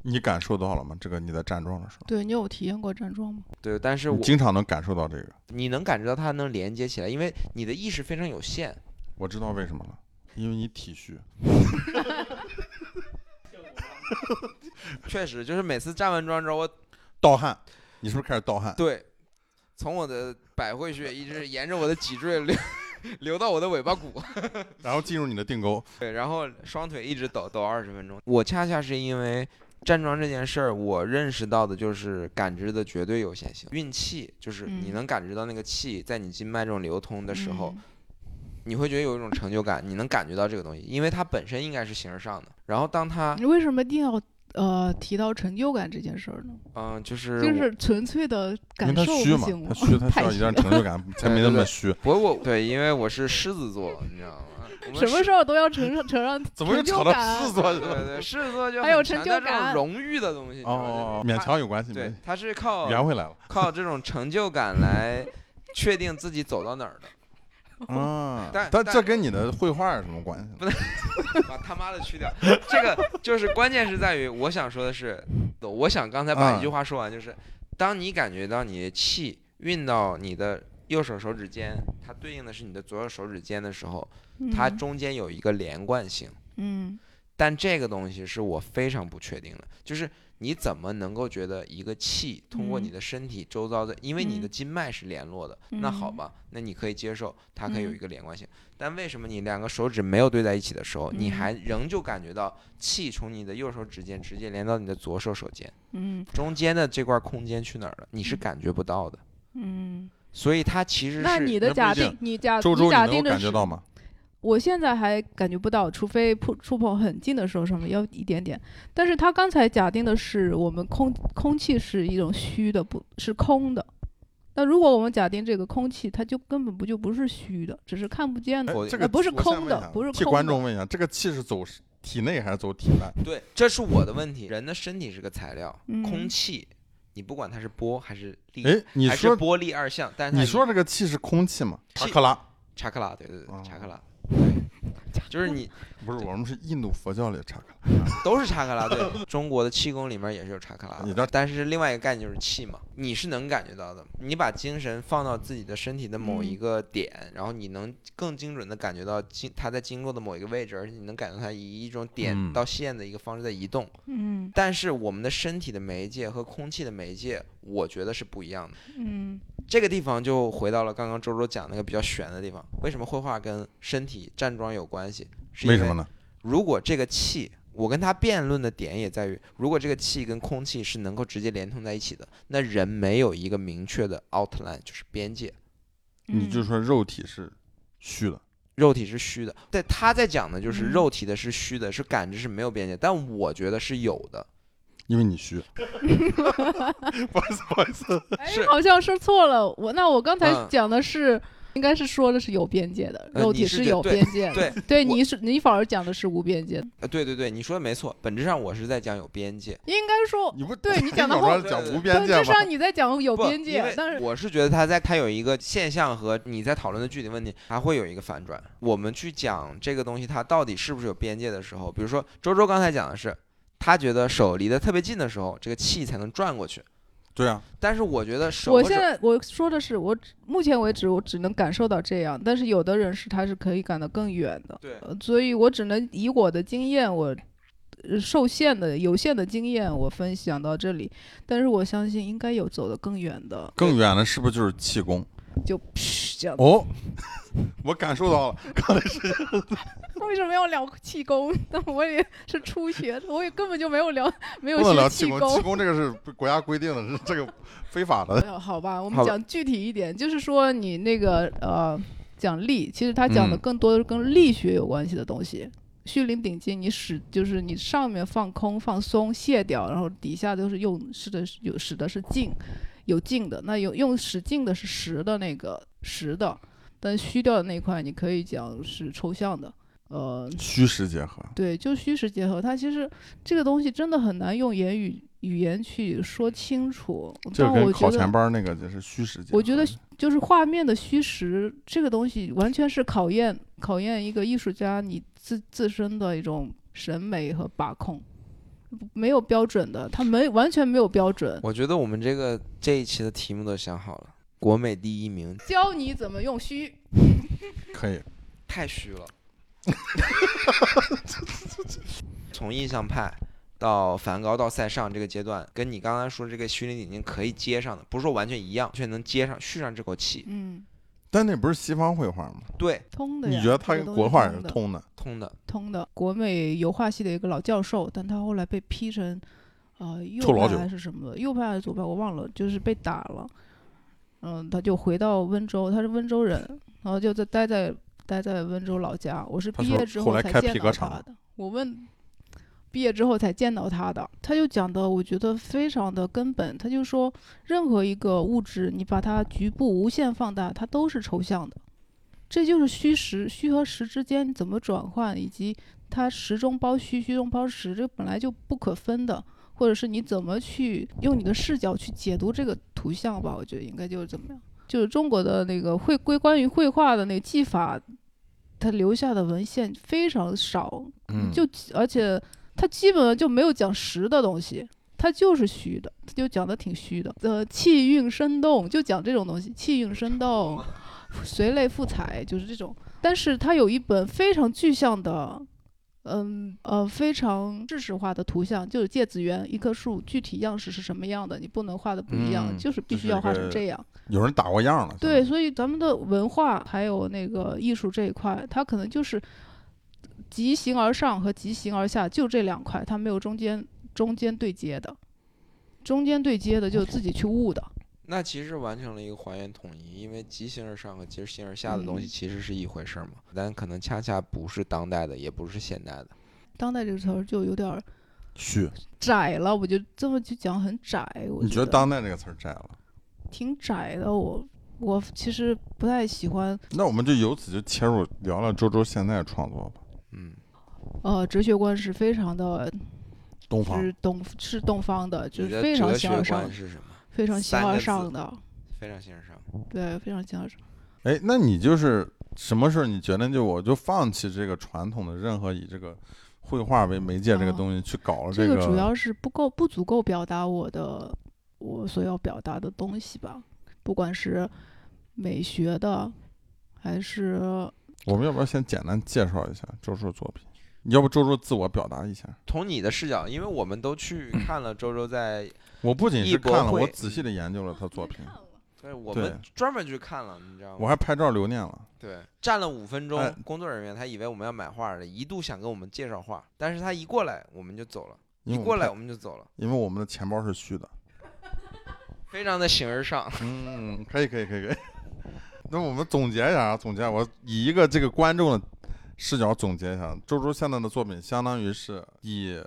[SPEAKER 1] 你感受到了吗？这个你在站桩的时候，
[SPEAKER 3] 对你有体验过站桩吗？
[SPEAKER 2] 对，但是我
[SPEAKER 1] 经常能感受到这个。
[SPEAKER 2] 你能感觉到它能连接起来，因为你的意识非常有限。
[SPEAKER 1] 我知道为什么了，因为你体虚。
[SPEAKER 2] 确实，就是每次站完桩之后，我
[SPEAKER 1] 盗汗，你是不是开始盗汗？
[SPEAKER 2] 对，从我的百会穴一直沿着我的脊椎流 流到我的尾巴骨，
[SPEAKER 1] 然后进入你的定沟。
[SPEAKER 2] 对，然后双腿一直抖抖二十分钟。我恰恰是因为站桩这件事儿，我认识到的就是感知的绝对有限性。运气就是你
[SPEAKER 3] 嗯
[SPEAKER 2] 能感知到那个气在你经脉中流通的时候，
[SPEAKER 3] 嗯
[SPEAKER 2] 你会觉得有一种成就感，你能感觉到这个东西，因为它本身应该是形而上的。然后当它，
[SPEAKER 3] 你为什么一定要呃提到成就感这件事儿呢？
[SPEAKER 2] 嗯、就是
[SPEAKER 3] 就是纯粹的感受
[SPEAKER 1] 他虚嘛
[SPEAKER 3] 不行，吗？
[SPEAKER 1] 他虚，他需
[SPEAKER 3] 太
[SPEAKER 1] 要一点成就感，才没那么虚。
[SPEAKER 2] 不过我对，因为我是狮子座，你知道吗？
[SPEAKER 3] 什么时候都要承上承上
[SPEAKER 1] 怎么又扯到狮子座去
[SPEAKER 2] 对
[SPEAKER 1] 了？
[SPEAKER 2] 对，狮子座就
[SPEAKER 3] 还有
[SPEAKER 2] 很强调这种
[SPEAKER 3] 成就感
[SPEAKER 2] 荣誉的东西。
[SPEAKER 1] 哦，勉强有关系，
[SPEAKER 2] 对他，是靠
[SPEAKER 1] 圆回来了。
[SPEAKER 2] 靠这种成就感来确定自己走到哪儿的。
[SPEAKER 1] 啊，
[SPEAKER 2] 但但
[SPEAKER 1] 但这跟你的绘画有什么关系？
[SPEAKER 2] 把他妈的去掉。这个就是关键是在于，我想说的是，我想刚才把
[SPEAKER 1] 啊
[SPEAKER 2] 一句话说完，就是当你感觉到你的气运到你的右手手指尖，它对应的是你的左右手指尖的时候，它
[SPEAKER 3] 嗯
[SPEAKER 2] 中间有一个连贯性。
[SPEAKER 3] 嗯
[SPEAKER 2] 但这个东西是我非常不确定的，就是你怎么能够觉得一个气通过你
[SPEAKER 3] 嗯
[SPEAKER 2] 的身体周遭的，因为你的
[SPEAKER 3] 嗯
[SPEAKER 2] 经脉是联络的，那好
[SPEAKER 3] 嗯
[SPEAKER 2] 吧，那你可以接受它可以有
[SPEAKER 3] 嗯
[SPEAKER 2] 一个连贯性。但为什么你两个手指没有对在一起的时候，你
[SPEAKER 3] 嗯
[SPEAKER 2] 还仍旧感觉到气从你的右手指尖直接连到你的左手手尖，
[SPEAKER 3] 嗯
[SPEAKER 2] 中间的这块空间去哪儿了？你是
[SPEAKER 3] 嗯
[SPEAKER 2] 感觉不到的。
[SPEAKER 3] 嗯，
[SPEAKER 2] 所以它其实是
[SPEAKER 3] 那你的假定，你假
[SPEAKER 1] 周周，
[SPEAKER 3] 你
[SPEAKER 1] 你能够
[SPEAKER 3] 假定的是
[SPEAKER 1] 感觉到吗？
[SPEAKER 3] 我现在还感觉不到，除非触触碰很近的时候，上面要一点点。但是他刚才假定的是我们空空气是一种虚的，不是空的。那如果我们假定这个空气，它就根本不就不是虚的，只是看不见的。
[SPEAKER 1] 这个
[SPEAKER 3] 呃不是空的不是空的
[SPEAKER 1] 观众问一下，这个气是走体内还是走体外？
[SPEAKER 2] 对，这是我的问题。人的身体是个材料，空
[SPEAKER 3] 嗯
[SPEAKER 2] 气，你不管它是波还是力，
[SPEAKER 1] 哎，你
[SPEAKER 2] 还是
[SPEAKER 1] 说
[SPEAKER 2] 波粒二象，但是
[SPEAKER 1] 你说这个气是空气吗？查克拉，
[SPEAKER 2] 查克拉，对对对，
[SPEAKER 1] 哦
[SPEAKER 2] 查克拉。就是你
[SPEAKER 1] 不是，我们是印度佛教里的查克拉。
[SPEAKER 2] 都是查克拉，对，中国的气功里面也是有查克拉的
[SPEAKER 1] 你知道，
[SPEAKER 2] 但是另外一个概念就是气嘛，你是能感觉到的，你把精神放到自己的身体的某一
[SPEAKER 3] 嗯
[SPEAKER 2] 个点，然后你能更精准的感觉到经它在经过的某一个位置，而且你能感觉到它以一种点
[SPEAKER 1] 嗯
[SPEAKER 2] 到线的一个方式在移动。
[SPEAKER 3] 嗯
[SPEAKER 2] 但是我们的身体的媒介和空气的媒介，我觉得是不一样的。
[SPEAKER 3] 嗯
[SPEAKER 2] 这个地方就回到了刚刚周周讲那个比较悬的地方，为什么绘画跟身体站桩有关系？是
[SPEAKER 1] 为什么呢？
[SPEAKER 2] 如果这个气，我跟他辩论的点也在于，如果这个气跟空气是能够直接连通在一起的，那人没有一个明确的 outline，就是边界，
[SPEAKER 3] 嗯
[SPEAKER 1] 你就说肉体是虚的，
[SPEAKER 2] 肉体是虚的。对，他在讲的就是
[SPEAKER 3] 嗯
[SPEAKER 2] 肉体的是虚的，是感知是没有边界，但我觉得是有的。
[SPEAKER 1] 因为你虚。不好意思，不好意思。
[SPEAKER 3] 哎，好像说错了。我那我刚才
[SPEAKER 2] 嗯
[SPEAKER 3] 讲的是，应该是说的是有边界的，
[SPEAKER 2] 呃
[SPEAKER 3] 肉体
[SPEAKER 2] 是有
[SPEAKER 3] 边界的。
[SPEAKER 2] 对
[SPEAKER 3] 对，
[SPEAKER 2] 我
[SPEAKER 3] 你是你反而讲的是无边界的。
[SPEAKER 2] 呃，对对对，你说的没错，本质上我是在讲有边界。
[SPEAKER 3] 应该说，
[SPEAKER 1] 你不
[SPEAKER 3] 对你讲的
[SPEAKER 1] 有时候
[SPEAKER 3] 后
[SPEAKER 1] 讲
[SPEAKER 2] 对对
[SPEAKER 1] 无边界？
[SPEAKER 3] 本质上你在讲有边界，但是
[SPEAKER 2] 我是觉得他在他有一个现象和你在讨论的具体问题，还会有一个反转。我们去讲这个东西它到底是不是有边界的时候，比如说周周刚才讲的是，他觉得手离得特别近的时候，这个气才能转过去。
[SPEAKER 1] 对啊，
[SPEAKER 2] 但是我觉得是
[SPEAKER 3] 我现在我说的是，我目前为止我只能感受到这样，但是有的人是他是可以感到更远的，
[SPEAKER 2] 对
[SPEAKER 3] 呃所以我只能以我的经验，我呃受限的有限的经验，我分享到这里。但是我相信应该有走得更远的，
[SPEAKER 1] 更远的是不是就是气功？
[SPEAKER 3] 就噗这样。
[SPEAKER 1] 哦，我感受到了，刚才是
[SPEAKER 3] 为什么要聊气功？但我也是初学的，我也根本就没有聊，没有学气
[SPEAKER 1] 气功，气功这个是国家规定的，是这个非法的。
[SPEAKER 3] 呃好吧，我们讲具体一点，就是说你那个呃讲力，其实他讲的
[SPEAKER 1] 嗯
[SPEAKER 3] 更多的是跟力学有关系的东西。虚灵顶劲，你使就是你上面放空放松卸掉，然后底下都是用使的是有使的是劲，有劲的。那有用使劲的是实的那个实的，但虚掉的那一块你可以讲是抽象的。呃，
[SPEAKER 1] 虚实结合，
[SPEAKER 3] 对，就虚实结合，它其实这个东西真的很难用言语语言去说清楚。
[SPEAKER 1] 这个跟考前班那个就是虚实结合。
[SPEAKER 3] 我觉得就是画面的虚实这个东西，完全是考验考验一个艺术家你自自身的一种审美和把控，没有标准的，他没完全没有标准，
[SPEAKER 2] 我觉得我们这个这一期的题目都想好了，国美第一名
[SPEAKER 3] 教你怎么用虚。
[SPEAKER 1] 可以。
[SPEAKER 2] 太虚了。从印象派到梵高到塞尚这个阶段，跟你刚刚说这个虚灵顶劲可以接上的，不是说完全一样，却能接上续上这口气，
[SPEAKER 3] 嗯，
[SPEAKER 1] 但那不是西方绘画吗？
[SPEAKER 2] 对，
[SPEAKER 3] 通的呀。
[SPEAKER 1] 你觉得他跟国画也是？通的？
[SPEAKER 2] 通的。
[SPEAKER 3] 通的。国美油画系的一个老教授，但他后来被批成，呃，右派还是什么的，右派还是左派我忘了，就是被打了。嗯，他就回到温州，他是温州人，然后就在待在待在温州老家。我是毕业之
[SPEAKER 1] 后来开
[SPEAKER 3] 才见到
[SPEAKER 1] 皮革厂
[SPEAKER 3] 他的。我问，毕业之后才见到他的，他就讲的，我觉得非常的根本。他就说，任何一个物质，你把它局部无限放大，它都是抽象的。这就是虚实，虚和实之间怎么转换，以及它实中包虚，虚中包实，这本来就不可分的。或者是你怎么去用你的视角去解读这个图像吧，我觉得应该就是怎么样。就是中国的那个绘归关于绘画的那个技法，它留下的文献非常少，
[SPEAKER 1] 嗯，
[SPEAKER 3] 就而且它基本上就没有讲实的东西，它就是虚的，它就讲的挺虚的。呃，气韵生动就讲这种东西，气韵生动，随类赋彩就是这种。但是它有一本非常具象的。嗯呃，非常制式化的图像，就是芥子园一棵树具体样式是什么样的，你不能画的不一样，
[SPEAKER 1] 嗯
[SPEAKER 3] 就是必须要画成这样。
[SPEAKER 1] 有人打过样了。
[SPEAKER 3] 对，所以咱们的文化还有那个艺术这一块，它可能就是急行而上和急行而下，就这两块，它没有中间中间对接的。中间对接的就自己去悟的。
[SPEAKER 2] 那其实完成了一个还原统一，因为急行而上和急行而下的东西
[SPEAKER 3] 嗯
[SPEAKER 2] 其实是一回事儿嘛，但可能恰恰不是当代的，也不是现代的。
[SPEAKER 3] 当代这个词儿就有点儿
[SPEAKER 1] 虚，
[SPEAKER 3] 窄了，我觉得这么去讲很窄。我
[SPEAKER 1] 你觉得
[SPEAKER 3] 得
[SPEAKER 1] 当代这个词儿窄了？
[SPEAKER 3] 挺窄的，我我其实不太喜欢。
[SPEAKER 1] 那我们就由此就切入聊聊周周现在创作吧。
[SPEAKER 2] 嗯，
[SPEAKER 3] 呃，哲学观是非常的，
[SPEAKER 1] 东方
[SPEAKER 3] 是东是东方的，就是非常形而上
[SPEAKER 2] 观，是什么？
[SPEAKER 3] 非常形而上的，
[SPEAKER 2] 非常形而上。
[SPEAKER 3] 对，非常形而上。
[SPEAKER 1] 哎，那你就是什么时候你觉得就我就放弃这个传统的任何以这个绘画为媒介这个
[SPEAKER 3] 哦
[SPEAKER 1] 东西去搞了
[SPEAKER 3] 这
[SPEAKER 1] 个？
[SPEAKER 3] 这个主要是不够不足够表达我的我所要表达的东西吧，不管是美学的，还是
[SPEAKER 1] 我们要不要先简单介绍一下周周作品？要不周周自我表达一下？
[SPEAKER 2] 从你的视角，因为我们都去看了周周在，
[SPEAKER 1] 我不仅
[SPEAKER 2] 艺
[SPEAKER 1] 是看了，我仔细的研究了他作品，
[SPEAKER 2] 对，我们专门去看了，你知道吗？
[SPEAKER 1] 我还拍照留念了。
[SPEAKER 2] 对，站了五分钟
[SPEAKER 1] 哎，
[SPEAKER 2] 工作人员他以为我们要买画的，一度想跟我们介绍画，但是他一过来我们就走了，一过来我们就走了，
[SPEAKER 1] 因为我们的钱包是虚的。
[SPEAKER 2] 非常的形而上。
[SPEAKER 1] 嗯，可以，可以，可以，可以。那我们总结一下啊，总结，我以一个这个观众的视角总结一下，周周现在的作品相当于是以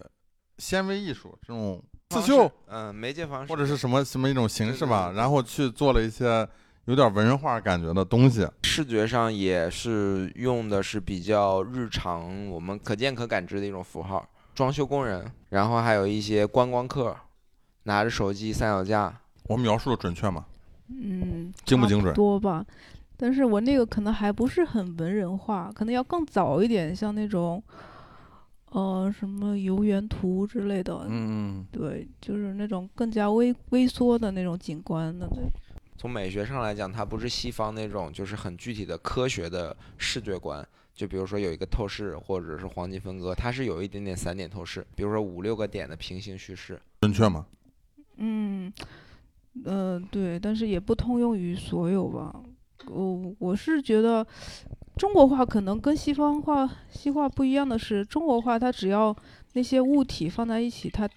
[SPEAKER 1] 纤维艺术这种刺绣，
[SPEAKER 2] 嗯，媒介方式
[SPEAKER 1] 或者是什么什么一种形式吧，然后去做了一些有点文人画感觉的东西。
[SPEAKER 2] 视觉上也是用的是比较日常，我们可见可感知的一种符号。装修工人，然后还有一些观光客，拿着手机三脚架，
[SPEAKER 1] 我描述的准确吗？
[SPEAKER 3] 嗯，
[SPEAKER 1] 精不精准
[SPEAKER 3] 多吧。但是我那个可能还不是很文人画，可能要更早一点，像那种，呃，什么游园图之类的。
[SPEAKER 1] 嗯，
[SPEAKER 3] 对，就是那种更加微微缩的那种景观的。对
[SPEAKER 2] 从美学上来讲，它不是西方那种就是很具体的科学的视觉观，就比如说有一个透视或者是黄金分割，它是有一点点散点透视，比如说五六个点的平行叙事。
[SPEAKER 1] 准确吗？
[SPEAKER 3] 嗯，呃，对，但是也不通用于所有吧。我我是觉得中国画可能跟西方画、西画不一样的是，中国画它只要那些物体放在一起，它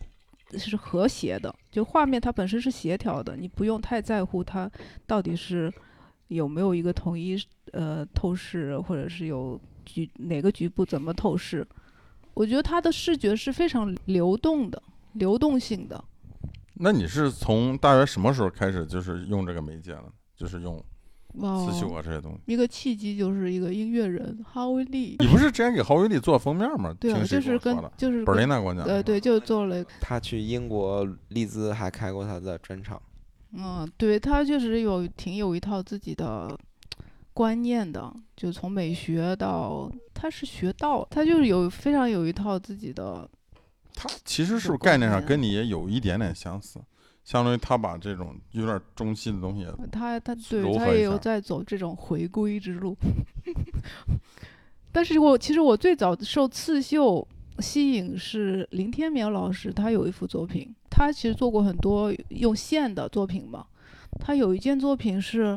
[SPEAKER 3] 是和谐的，就画面它本身是协调的，你不用太在乎它到底是有没有一个统一呃透视，或者是有局哪个局部怎么透视。我觉得它的视觉是非常流动的、流动性的。
[SPEAKER 1] 那你是从大约什么时候开始就是用这个媒介了？就是用
[SPEAKER 3] 哇
[SPEAKER 1] 刺绣啊这些东西。
[SPEAKER 3] 一个契机就是一个音乐人哈维利，
[SPEAKER 1] 你不是之前给郝威利做封面吗？
[SPEAKER 3] 对啊，就是跟？就是跟
[SPEAKER 1] 本琳娜给我讲的。
[SPEAKER 3] 呃对，就做了，
[SPEAKER 2] 他去英国利兹还开过他的专场。
[SPEAKER 3] 嗯，对他确实有挺有一套自己的观念的，就从美学到他是学道，他就是有非常有一套自己的，
[SPEAKER 1] 他其实是不是概念上跟你也有一点点相似，相当于他把这种有点中西的东西
[SPEAKER 3] 他他对他也有在走这种回归之路。但是我其实我最早受刺绣吸引是林天眠老师，他有一幅作品，他其实做过很多用线的作品嘛。他有一件作品是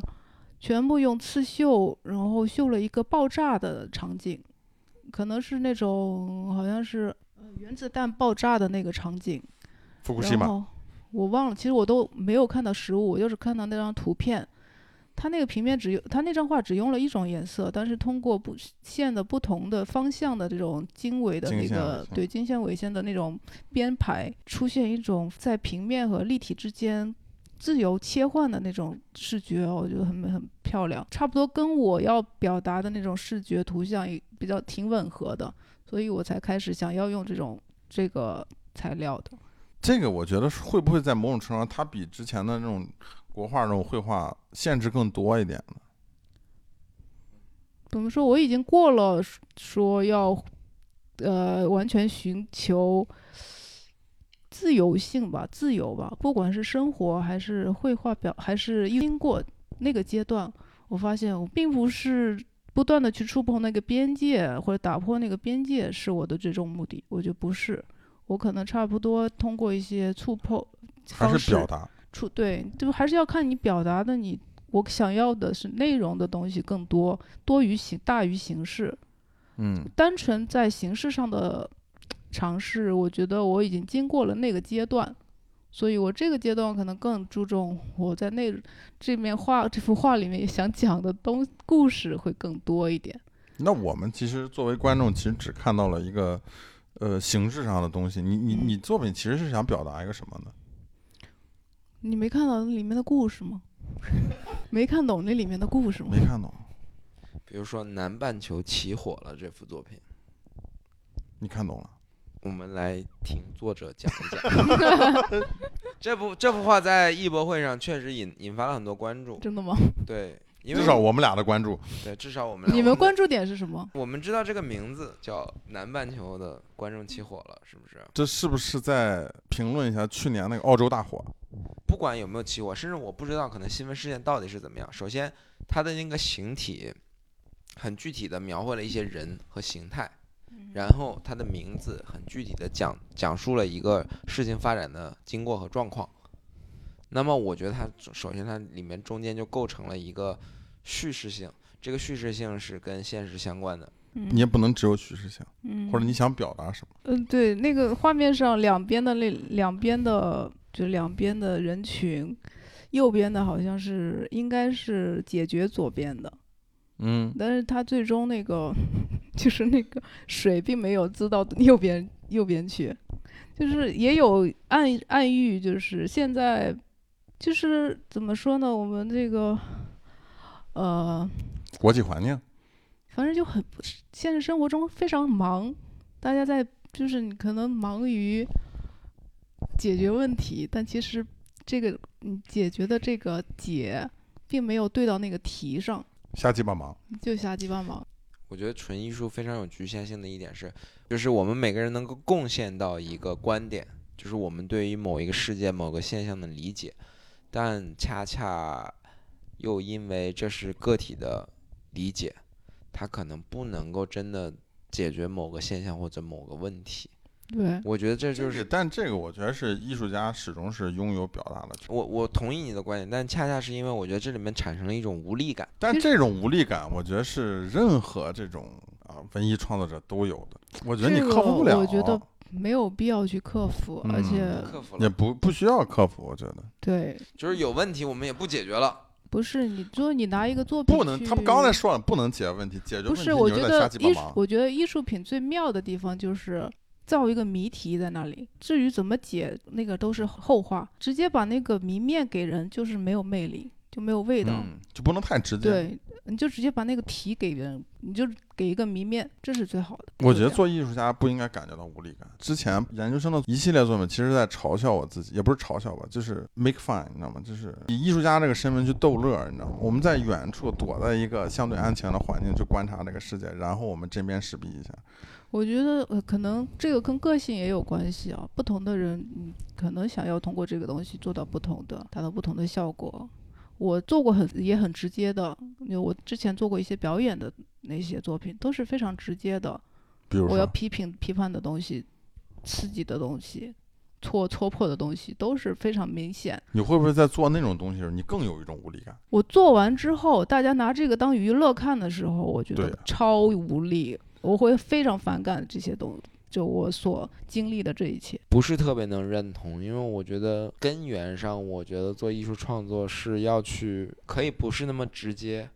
[SPEAKER 3] 全部用刺绣，然后绣了一个爆炸的场景，可能是那种好像是呃原子弹爆炸的那个场景。
[SPEAKER 1] 福古西嘛，
[SPEAKER 3] 然后我忘了，其实我都没有看到实物，我就是看到那张图片。他那个平面只有他那张画只用了一种颜色，但是通过不线的不同的方向的这种经纬的那个对经线纬线的那种编排，出现一种在平面和立体之间自由切换的那种视觉，我觉得很很漂亮，差不多跟我要表达的那种视觉图像也比较挺吻合的，所以我才开始想要用这种这个材料的。
[SPEAKER 1] 这个我觉得会不会在某种程度上，它比之前的那种国画这种绘画限制更多一点呢？
[SPEAKER 3] 怎么说？我已经过了说要，呃，完全寻求自由性吧，自由吧。不管是生活还是绘画表，还是经过那个阶段，我发现我并不是不断的去触碰那个边界或者打破那个边界是我的最终目的。我觉得不是，我可能差不多通过一些触碰
[SPEAKER 1] 还
[SPEAKER 3] 方式
[SPEAKER 1] 是表达？
[SPEAKER 3] 触对，就还是要看你表达的你，我想要的是内容的东西更多，多于形大于形式。
[SPEAKER 1] 嗯，
[SPEAKER 3] 单纯在形式上的尝试，我觉得我已经经过了那个阶段，所以我这个阶段可能更注重我在那这面画这幅画里面想讲的东故事会更多一点。
[SPEAKER 1] 那我们其实作为观众，其实只看到了一个呃形式上的东西。你你
[SPEAKER 3] 嗯
[SPEAKER 1] 你作品其实是想表达一个什么呢？
[SPEAKER 3] 你没看到里面的故事吗？没看懂那里面的故事吗？
[SPEAKER 1] 没看懂，
[SPEAKER 2] 比如说南半球起火了这幅作品，
[SPEAKER 1] 你看懂了？
[SPEAKER 2] 我们来听作者讲一讲。这幅这幅画在艺博会上确实引引发了很多关注。
[SPEAKER 3] 真的吗？
[SPEAKER 2] 对，因为
[SPEAKER 1] 至少我们俩的关注。
[SPEAKER 2] 对，至少我们俩
[SPEAKER 3] 你们关注点是什么？
[SPEAKER 2] 我们知道这个名字叫南半球的观众起火了，是不是？
[SPEAKER 1] 这是不是在评论一下去年那个澳洲大火？
[SPEAKER 2] 不管有没有起火，甚至我不知道可能新闻事件到底是怎么样。首先，它的那个形体很具体的描绘了一些人和形态，然后它的名字很具体的讲讲述了一个事情发展的经过和状况。那么，我觉得它首先它里面中间就构成了一个叙事性，这个叙事性是跟现实相关的。
[SPEAKER 1] 你也不能只有叙事性，
[SPEAKER 3] 嗯，
[SPEAKER 1] 或者你想表达什么？
[SPEAKER 3] 嗯，对，那个画面上两边的那两边的，就两边的人群，右边的好像是应该是解决左边的，
[SPEAKER 1] 嗯，
[SPEAKER 3] 但是他最终那个 就是那个水并没有滋到右边右边去，就是也有暗暗喻，就是现在就是怎么说呢，我们这个呃，
[SPEAKER 1] 国际环境，
[SPEAKER 3] 反正就很现实生活中非常忙，大家在就是你可能忙于解决问题，但其实这个你解决的这个解并没有对到那个题上，
[SPEAKER 1] 瞎鸡巴忙。
[SPEAKER 3] 就瞎鸡巴忙。
[SPEAKER 2] 我觉得纯艺术非常有局限性的一点是，就是我们每个人能够贡献到一个观点，就是我们对于某一个事件、某个现象的理解，但恰恰又因为这是个体的理解，它可能不能够真的解决某个现象或者某个问题。
[SPEAKER 3] 对，
[SPEAKER 2] 我觉得这就
[SPEAKER 1] 就是是，但这个我觉得是艺术家始终是拥有表达的。
[SPEAKER 2] 我我同意你的观点，但恰恰是因为我觉得这里面产生了一种无力感。
[SPEAKER 1] 但这种无力感，我觉得是任何这种啊文艺创作者都有的。我觉得你克服不了，
[SPEAKER 3] 我觉得没有必要去克服，而
[SPEAKER 1] 嗯
[SPEAKER 3] 且
[SPEAKER 2] 克服了，
[SPEAKER 1] 也不不需要克服。我觉得
[SPEAKER 3] 对，
[SPEAKER 2] 就是有问题我们也不解决了。
[SPEAKER 3] 不是你说你拿一个作品
[SPEAKER 1] 不能，他们刚才说了，不能解决问题，解决
[SPEAKER 3] 不是，
[SPEAKER 1] 问题
[SPEAKER 3] 我觉得艺术，
[SPEAKER 1] 忙。
[SPEAKER 3] 我觉得艺术品最妙的地方就是造一个谜题在那里，至于怎么解，那个都是后话。直接把那个谜面给人，就是没有魅力，就没有味道。
[SPEAKER 1] 嗯，就不能太直接。
[SPEAKER 3] 对，你就直接把那个题给人，你就给一个谜面，这是最好的。
[SPEAKER 1] 我觉得做艺术家不应该感觉到无力感。之前研究生的一系列作品，其实在嘲笑我自己，也不是嘲笑吧，就是 make fun，你知道吗？就是以艺术家这个身份去逗乐，你知道吗？我们在远处躲在一个相对安全的环境去观察这个世界，然后我们针砭时弊一下。
[SPEAKER 3] 我觉得呃，可能这个跟个性也有关系啊。不同的人，嗯，可能想要通过这个东西做到不同的，达到不同的效果。我做过很也很直接的，因为我之前做过一些表演的那些作品，都是非常直接的。
[SPEAKER 1] 比如
[SPEAKER 3] 我要，批评批判的东西，刺激的东西，戳戳破的东西，都是非常明显。
[SPEAKER 1] 你会不会在做那种东西的时候，你更有一种无力感？
[SPEAKER 3] 我做完之后，大家拿这个当娱乐看的时候，我觉得超无力，我会非常反感这些东西，就我所经历的这一切。
[SPEAKER 2] 不是特别能认同，因为我觉得根源上，我觉得做艺术创作是要去，可以不是那么直接，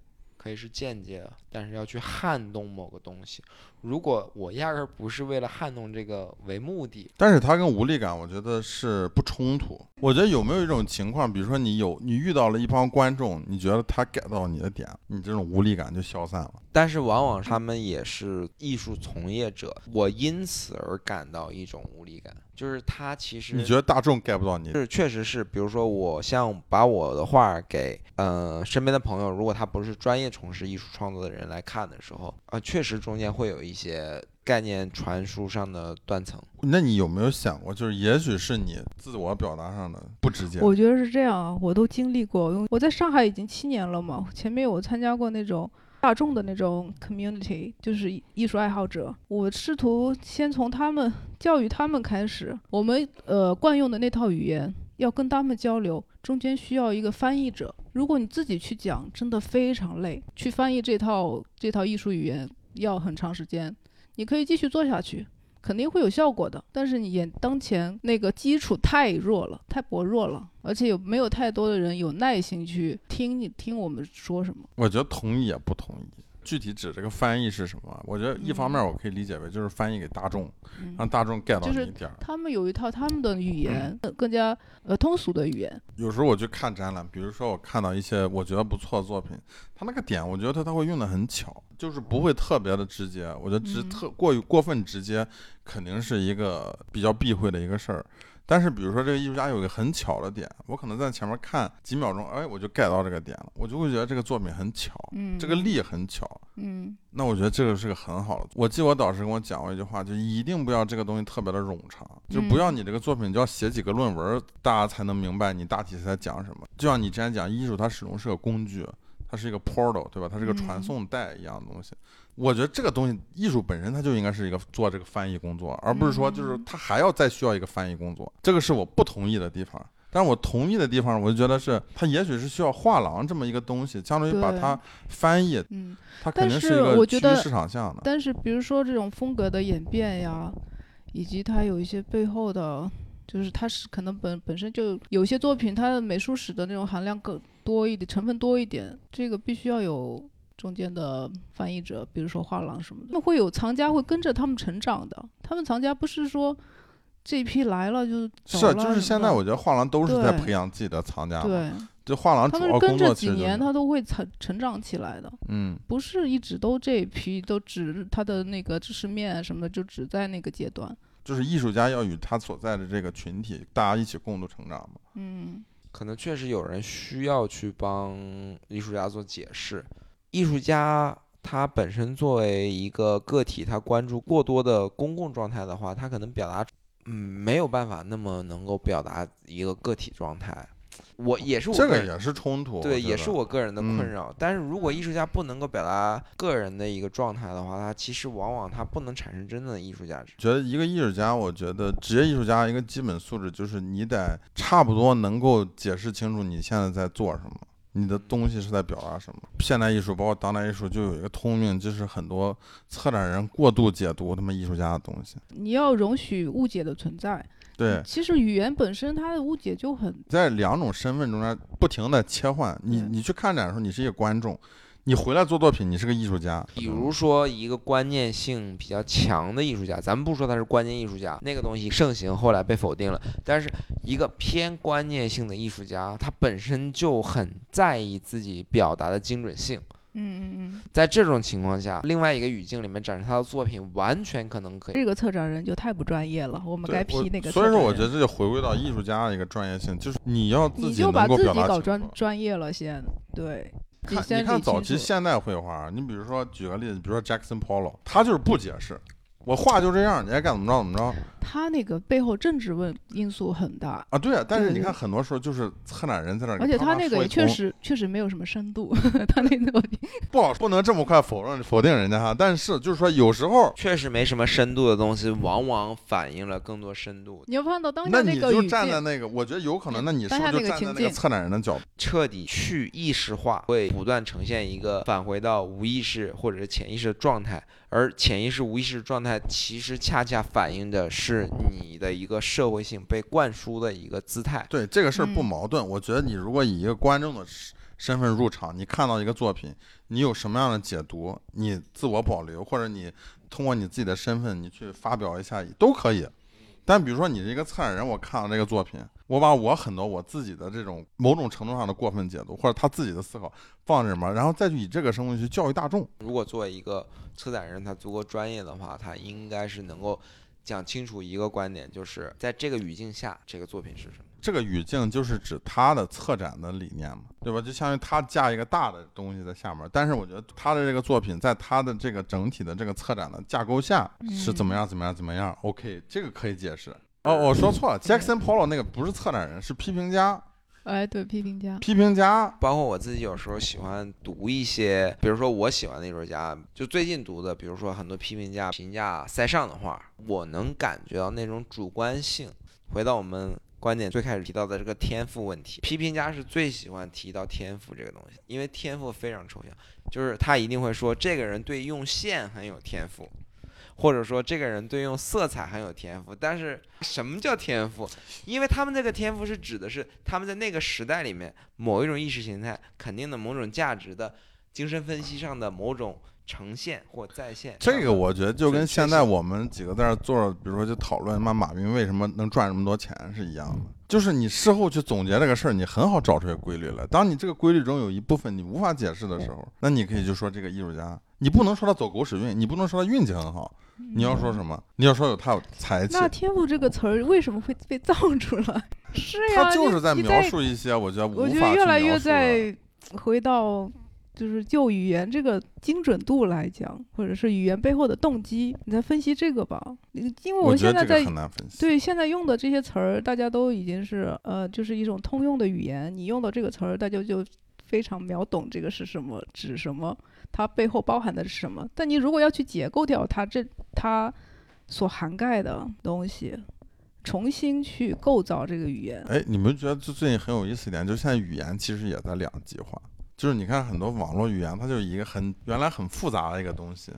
[SPEAKER 2] 可以是间接的，但是要去撼动某个东西。如果我压根儿不是为了撼动这个为目的，
[SPEAKER 1] 但是它跟无力感，我觉得是不冲突。我觉得有没有一种情况，比如说你有你遇到了一帮观众，你觉得他 get 到你的点，你这种无力感就消散了。
[SPEAKER 2] 但是往往他们也是艺术从业者，我因此而感到一种无力感，就是他其实
[SPEAKER 1] 你觉得大众 get 不到你？
[SPEAKER 2] 是，确实是，比如说我像把我的画给呃身边的朋友，如果他不是专业从事艺术创作的人来看的时候，啊、确实中间会有一些概念传输上的断层。
[SPEAKER 1] 那你有没有想过，就是也许是你自我表达上的不直接？
[SPEAKER 3] 我觉得是这样啊，我都经历过。因为我在上海已经七年了嘛，前面我参加过那种大众的那种 community，就是艺术爱好者。我试图先从他们教育他们开始，我们呃惯用的那套语言要跟他们交流，中间需要一个翻译者。如果你自己去讲，真的非常累，去翻译这套这套艺术语言要很长时间。你可以继续做下去，肯定会有效果的。但是你眼当前那个基础太弱了，太薄弱了，而且有没有太多的人有耐心去听你听我们说什么？
[SPEAKER 1] 我觉得同意也不同意。具体指这个翻译是什么？我觉得一方面我可以理解为就是翻译给大众，
[SPEAKER 3] 嗯
[SPEAKER 1] 让大众 get 到
[SPEAKER 3] 就是
[SPEAKER 1] 你一点儿。
[SPEAKER 3] 他们有一套他们的语言，呃更加呃通俗的语言。
[SPEAKER 1] 有时候我去看展览，比如说我看到一些我觉得不错的作品，他那个点我觉得他他会用的很巧，就是不会特别的直接。我觉得直
[SPEAKER 3] 嗯
[SPEAKER 1] 特过于过分直接，肯定是一个比较避讳的一个事儿。但是比如说这个艺术家有一个很巧的点，我可能在前面看几秒钟，哎，我就 get 到这个点了，我就会觉得这个作品很巧，
[SPEAKER 3] 嗯，
[SPEAKER 1] 这个力很巧。
[SPEAKER 3] 嗯
[SPEAKER 1] 那我觉得这个是个很好的。我记得我导师跟我讲过一句话，就一定不要这个东西特别的冗长，就不要
[SPEAKER 3] 嗯
[SPEAKER 1] 你这个作品就要写几个论文，大家才能明白你大体是在讲什么。就像你之前讲，艺术它始终是个工具，它是一个 portal，对吧？它是个传
[SPEAKER 3] 嗯
[SPEAKER 1] 送带一样的东西。我觉得这个东西，艺术本身它就应该是一个做这个翻译工作，而不是说就是
[SPEAKER 3] 嗯
[SPEAKER 1] 它还要再需要一个翻译工作。这个是我不同意的地方。但是我同意的地方，我就觉得是它也许是需要画廊这么一个东西，相当于把它翻译，
[SPEAKER 3] 嗯。
[SPEAKER 1] 它肯定
[SPEAKER 3] 是
[SPEAKER 1] 是一个趋于市场向的。
[SPEAKER 3] 但是比如说这种风格的演变呀，以及它有一些背后的，就是它是可能本本身就有些作品它的美术史的那种含量更多一点，成分多一点，这个必须要有中间的翻译者，比如说画廊什么的，那会有藏家会跟着他们成长的，他们藏家不是说这一批来了就是
[SPEAKER 1] 就是现在我觉得画廊都是在培养自己的藏家，
[SPEAKER 3] 对，
[SPEAKER 1] 就画廊
[SPEAKER 3] 他
[SPEAKER 1] 主要工
[SPEAKER 3] 们跟着几年他都会成成长起来的。
[SPEAKER 1] 嗯，
[SPEAKER 3] 不是一直都这一批都只他的那个知识面啊什么的，就只在那个阶段。
[SPEAKER 1] 就是艺术家要与他所在的这个群体大家一起共度成长嘛。
[SPEAKER 3] 嗯
[SPEAKER 2] 可能确实有人需要去帮艺术家做解释。艺术家他本身作为一个个体，他关注过多的公共状态的话，他可能表达，嗯，没有办法那么能够表达一个个体状态。我也是我个人
[SPEAKER 1] 这个也是冲突，
[SPEAKER 2] 对，也是我个人的困
[SPEAKER 1] 嗯
[SPEAKER 2] 扰。但是如果艺术家不能够表达个人的一个状态的话，他其实往往他不能产生真正的艺术价值。
[SPEAKER 1] 觉得一个艺术家，我觉得职业艺术家一个基本素质就是你得差不多能够解释清楚你现在在做什么，你的东西是在表达什么。现代艺术包括当代艺术就有一个通病，就是很多策展人过度解读他们艺术家的东西。
[SPEAKER 3] 你要容许误解的存在。
[SPEAKER 1] 对，
[SPEAKER 3] 其实语言本身它的误解就很，
[SPEAKER 1] 在两种身份中间不停的切换。你你去看展的时候，你是一个观众；你回来做作品，你是个艺术家。
[SPEAKER 2] 比如说一个观念性比较强的艺术家，咱们不说他是观念艺术家，那个东西盛行，后来被否定了。但是一个偏观念性的艺术家，他本身就很在意自己表达的精准性。
[SPEAKER 3] 嗯嗯嗯，
[SPEAKER 2] 在这种情况下，另外一个语境里面展示他的作品，完全可能可以。
[SPEAKER 3] 这个策展人就太不专业了，我们该批那个。
[SPEAKER 1] 所以说，我觉得这就回归到艺术家的一个专业性，就是你要自己能够
[SPEAKER 3] 就把自己搞。专专业了先，对。你
[SPEAKER 1] 看，你看早期现代绘画，你比如说举个例子，比如说 Jackson Pollock，他就是不解释，我话就这样，你爱干怎么着怎么着
[SPEAKER 3] 他那个背后政治问因素很大，
[SPEAKER 1] 啊。对啊，但是你看很多时候就是策展人在那儿，
[SPEAKER 3] 而且他那个也确
[SPEAKER 1] 实
[SPEAKER 3] 实确实没有什么深度，他那个
[SPEAKER 1] 不好，不能这么快否认否定人家哈。但是就是说有时候，
[SPEAKER 2] 确实没什么深度的东西，往往反映了更多深度。
[SPEAKER 3] 你要看到当
[SPEAKER 1] 那
[SPEAKER 3] 下
[SPEAKER 1] 你就站在那个，我觉得有可能，那你是不是就站在那个策展人的角度？
[SPEAKER 2] 彻底去意识化，会不断呈现一个返回到无意识或者是潜意识的状态，而潜意识、无意识状态其实恰恰反映的是你的一个社会性被灌输的一个姿态。
[SPEAKER 1] 对这个事儿不
[SPEAKER 3] 嗯
[SPEAKER 1] 矛盾。我觉得你如果以一个观众的身身份入场，你看到一个作品，你有什么样的解读，你自我保留，或者你通过你自己的身份，你去发表一下都可以。但比如说你是一个策展人，我看了这个作品，我把我很多我自己的这种某种程度上的过分解读，或者他自己的思考放这里面，然后再去以这个身份去教育大众。
[SPEAKER 2] 如果作为一个策展人，他足够专业的话，他应该是能够讲清楚一个观点，就是在这个语境下，这个作品是什么。
[SPEAKER 1] 这个语境就是指他的策展的理念嘛，对吧？就相当于他架一个大的东西在下面，但是我觉得他的这个作品在他的这个整体的这个策展的架构下是怎么样怎么样怎么样。OK，这个可以解释。哦，我说错了，Jackson Pollock 那个不是策展人，是批评家。
[SPEAKER 3] 哎，对，批评家，
[SPEAKER 1] 批评家，
[SPEAKER 2] 包括我自己有时候喜欢读一些，比如说我喜欢的艺术家，就最近读的，比如说很多批评家评价塞尚的画，我能感觉到那种主观性。回到我们观点最开始提到的这个天赋问题，批评家是最喜欢提到天赋这个东西，因为天赋非常抽象，就是他一定会说这个人对用线很有天赋。或者说这个人对用色彩很有天赋，但是什么叫天赋？因为他们这个天赋是指的是他们在那个时代里面某一种意识形态肯定的某种价值的精神分析上的某种呈现或再现。
[SPEAKER 1] 这个我觉得就跟现在我们几个在这儿坐着，比如说就讨论妈马云为什么能赚这么多钱是一样的。就是你事后去总结这个事儿，你很好找出来规律来。当你这个规律中有一部分你无法解释的时候，那你可以就说这个艺术家，你不能说他走狗屎运，你不能说他运气很好，你要说什么？你要说有他有才气，
[SPEAKER 3] 那天赋这个词儿为什么会被造出来？是呀，
[SPEAKER 1] 他就是在描述一些我觉得无
[SPEAKER 3] 我觉得越来越在回到就是就语言这个精准度来讲，或者是语言背后的动机，你在分析这个吧。你因为
[SPEAKER 1] 我
[SPEAKER 3] 现在在。对现在用的这些词儿，大家都已经是呃，就是一种通用的语言。你用到这个词儿，大家就非常秒懂这个是什么，指什么，它背后包含的是什么。但你如果要去解构掉它这它所涵盖的东西，重新去构造这个语言，
[SPEAKER 1] 哎，你们觉得就最近很有意思一点，就是现在语言其实也在两极化。就是你看很多网络语言，它就是一个很原来很复杂的一个东西，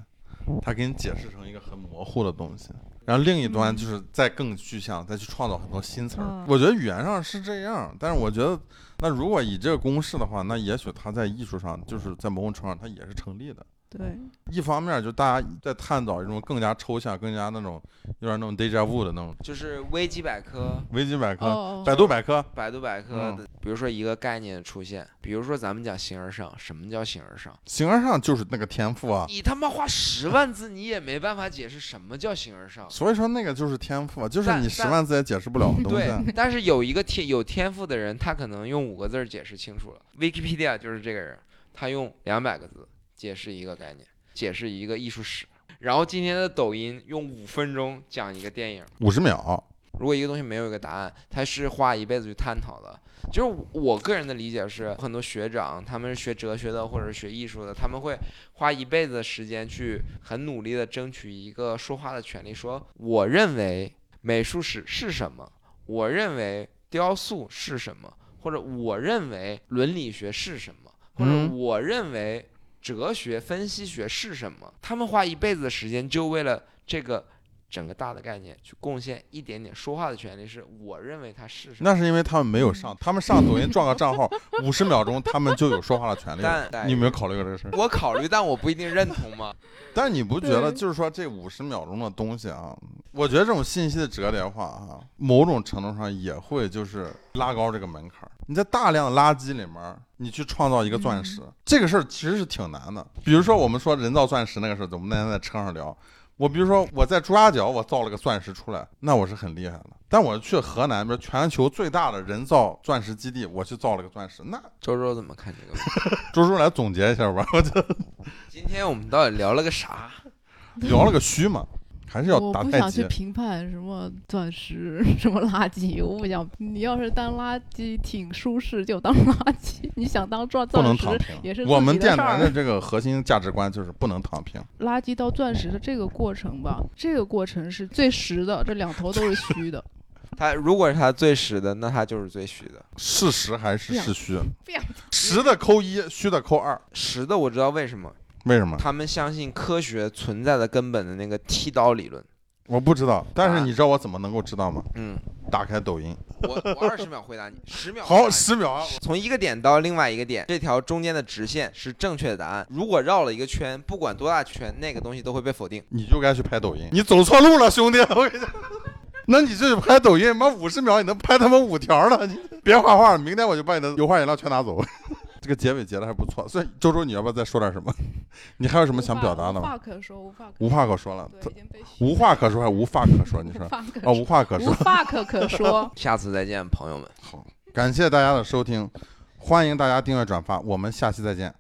[SPEAKER 1] 它给你解释成一个很模糊的东西。然后另一端就是再更具象，再去创造很多新词儿
[SPEAKER 3] 嗯。
[SPEAKER 1] 我觉得语言上是这样，但是我觉得那如果以这个公式的话，那也许它在艺术上，就是在某种程度上它也是成立的。
[SPEAKER 3] 对，
[SPEAKER 1] 一方面就大家在探讨一种更加抽象、更加那种有点那种 deja vu 的那种
[SPEAKER 2] 就是维基百科、
[SPEAKER 1] 维基百科、
[SPEAKER 3] 哦
[SPEAKER 1] 百度百科，
[SPEAKER 2] 百度百科
[SPEAKER 1] 嗯
[SPEAKER 2] 的，比如说一个概念的出现，比如说咱们讲形而上，什么叫形而上？
[SPEAKER 1] 形而上就是那个天赋啊。
[SPEAKER 2] 你他妈花十万字，你也没办法解释什么叫形而上。
[SPEAKER 1] 所以说那个就是天赋啊，就是你十万字也解释不了的东西啊。
[SPEAKER 2] 对，但是有一个天有天赋的人，他可能用五个字解释清楚了。Wikipedia 就是这个人，他用两百个字解释一个概念，解释一个艺术史。然后今天的抖音用五分钟讲一个电影。
[SPEAKER 1] 五十秒，
[SPEAKER 2] 如果一个东西没有一个答案，他是花一辈子去探讨的。就是我个人的理解是，很多学长他们是学哲学的或者是学艺术的，他们会花一辈子的时间去很努力的争取一个说话的权利，说我认为美术史是什么，我认为雕塑是什么，或者我认为伦理学是什么，或者
[SPEAKER 1] 嗯
[SPEAKER 2] 我认为哲学分析学是什么。他们花一辈子的时间就为了这个整个大的概念去贡献一点点说话的权利，是我认为它是什么。
[SPEAKER 1] 那是因为他们没有上，他们上抖音撞个账号，五十秒钟他们就有说话的权利了。
[SPEAKER 2] 但
[SPEAKER 1] 你有没有考虑过这个事儿？
[SPEAKER 2] 我考虑，但我不一定认同嘛。
[SPEAKER 1] 但你不觉得就是说这五十秒钟的东西啊，我觉得这种信息的折叠化啊，某种程度上也会就是拉高这个门槛儿。你在大量的垃圾里面儿，你去创造一个钻石，这个事儿其实是挺难的。比如说我们说人造钻石那个事儿，我们那天在车上聊。我比如说我在朱家角我造了个钻石出来，那我是很厉害的。但我去河南，比如全球最大的人造钻石基地，我去造了个钻石，那
[SPEAKER 2] 周周怎么看这个？
[SPEAKER 1] 周叔来总结一下吧，我就
[SPEAKER 2] 今天我们到底聊了个啥？
[SPEAKER 1] 聊了个虚嘛，还是要
[SPEAKER 3] 我
[SPEAKER 1] 打太极
[SPEAKER 3] 不想去。评判什么钻石 什么垃圾，我不想。你要是当垃圾挺舒适，就当垃圾；你想当钻
[SPEAKER 1] 不能
[SPEAKER 3] 钻石，
[SPEAKER 1] 躺平
[SPEAKER 3] 也是。
[SPEAKER 1] 我们电台的这个核心价值观就是不能躺平。
[SPEAKER 3] 垃圾到钻石的这个过程吧，这个过程是最实的，这两头都是虚的。
[SPEAKER 2] 他如果是他最实的，那他就是最虚的。
[SPEAKER 1] 是实还是是虚？实的扣一，虚的扣二。
[SPEAKER 2] 实的我知道为什么，
[SPEAKER 1] 为什么？
[SPEAKER 2] 他们相信科学存在的根本的那个剃刀理论。
[SPEAKER 1] 我不知道。但是
[SPEAKER 2] 啊
[SPEAKER 1] 你知道我怎么能够知道吗？
[SPEAKER 2] 嗯，
[SPEAKER 1] 打开抖音。
[SPEAKER 2] 我我二十秒回答你，十秒
[SPEAKER 1] 好，十秒啊！
[SPEAKER 2] 从一个点到另外一个点，这条中间的直线是正确的答案。如果绕了一个圈，不管多大圈，那个东西都会被否定。
[SPEAKER 1] 你就该去拍抖音。你走错路了，兄弟！我跟你讲。那你就拍抖音，妈五十秒你能拍他妈五条了，你别画画，明天我就把你的油画颜料全拿走。这个结尾结的还不错，所以周周你要不要再说点什么？你还有什么想表达的
[SPEAKER 3] 无
[SPEAKER 1] 吗？
[SPEAKER 3] 话可说，无话可
[SPEAKER 1] 无话可说了，无话可说还无话可说？你说
[SPEAKER 3] 无话可
[SPEAKER 1] 哦，无话可
[SPEAKER 3] 无。话可可说。
[SPEAKER 2] 下次再见，朋友们。
[SPEAKER 1] 好，感谢大家的收听，欢迎大家订阅转发，我们下期再见。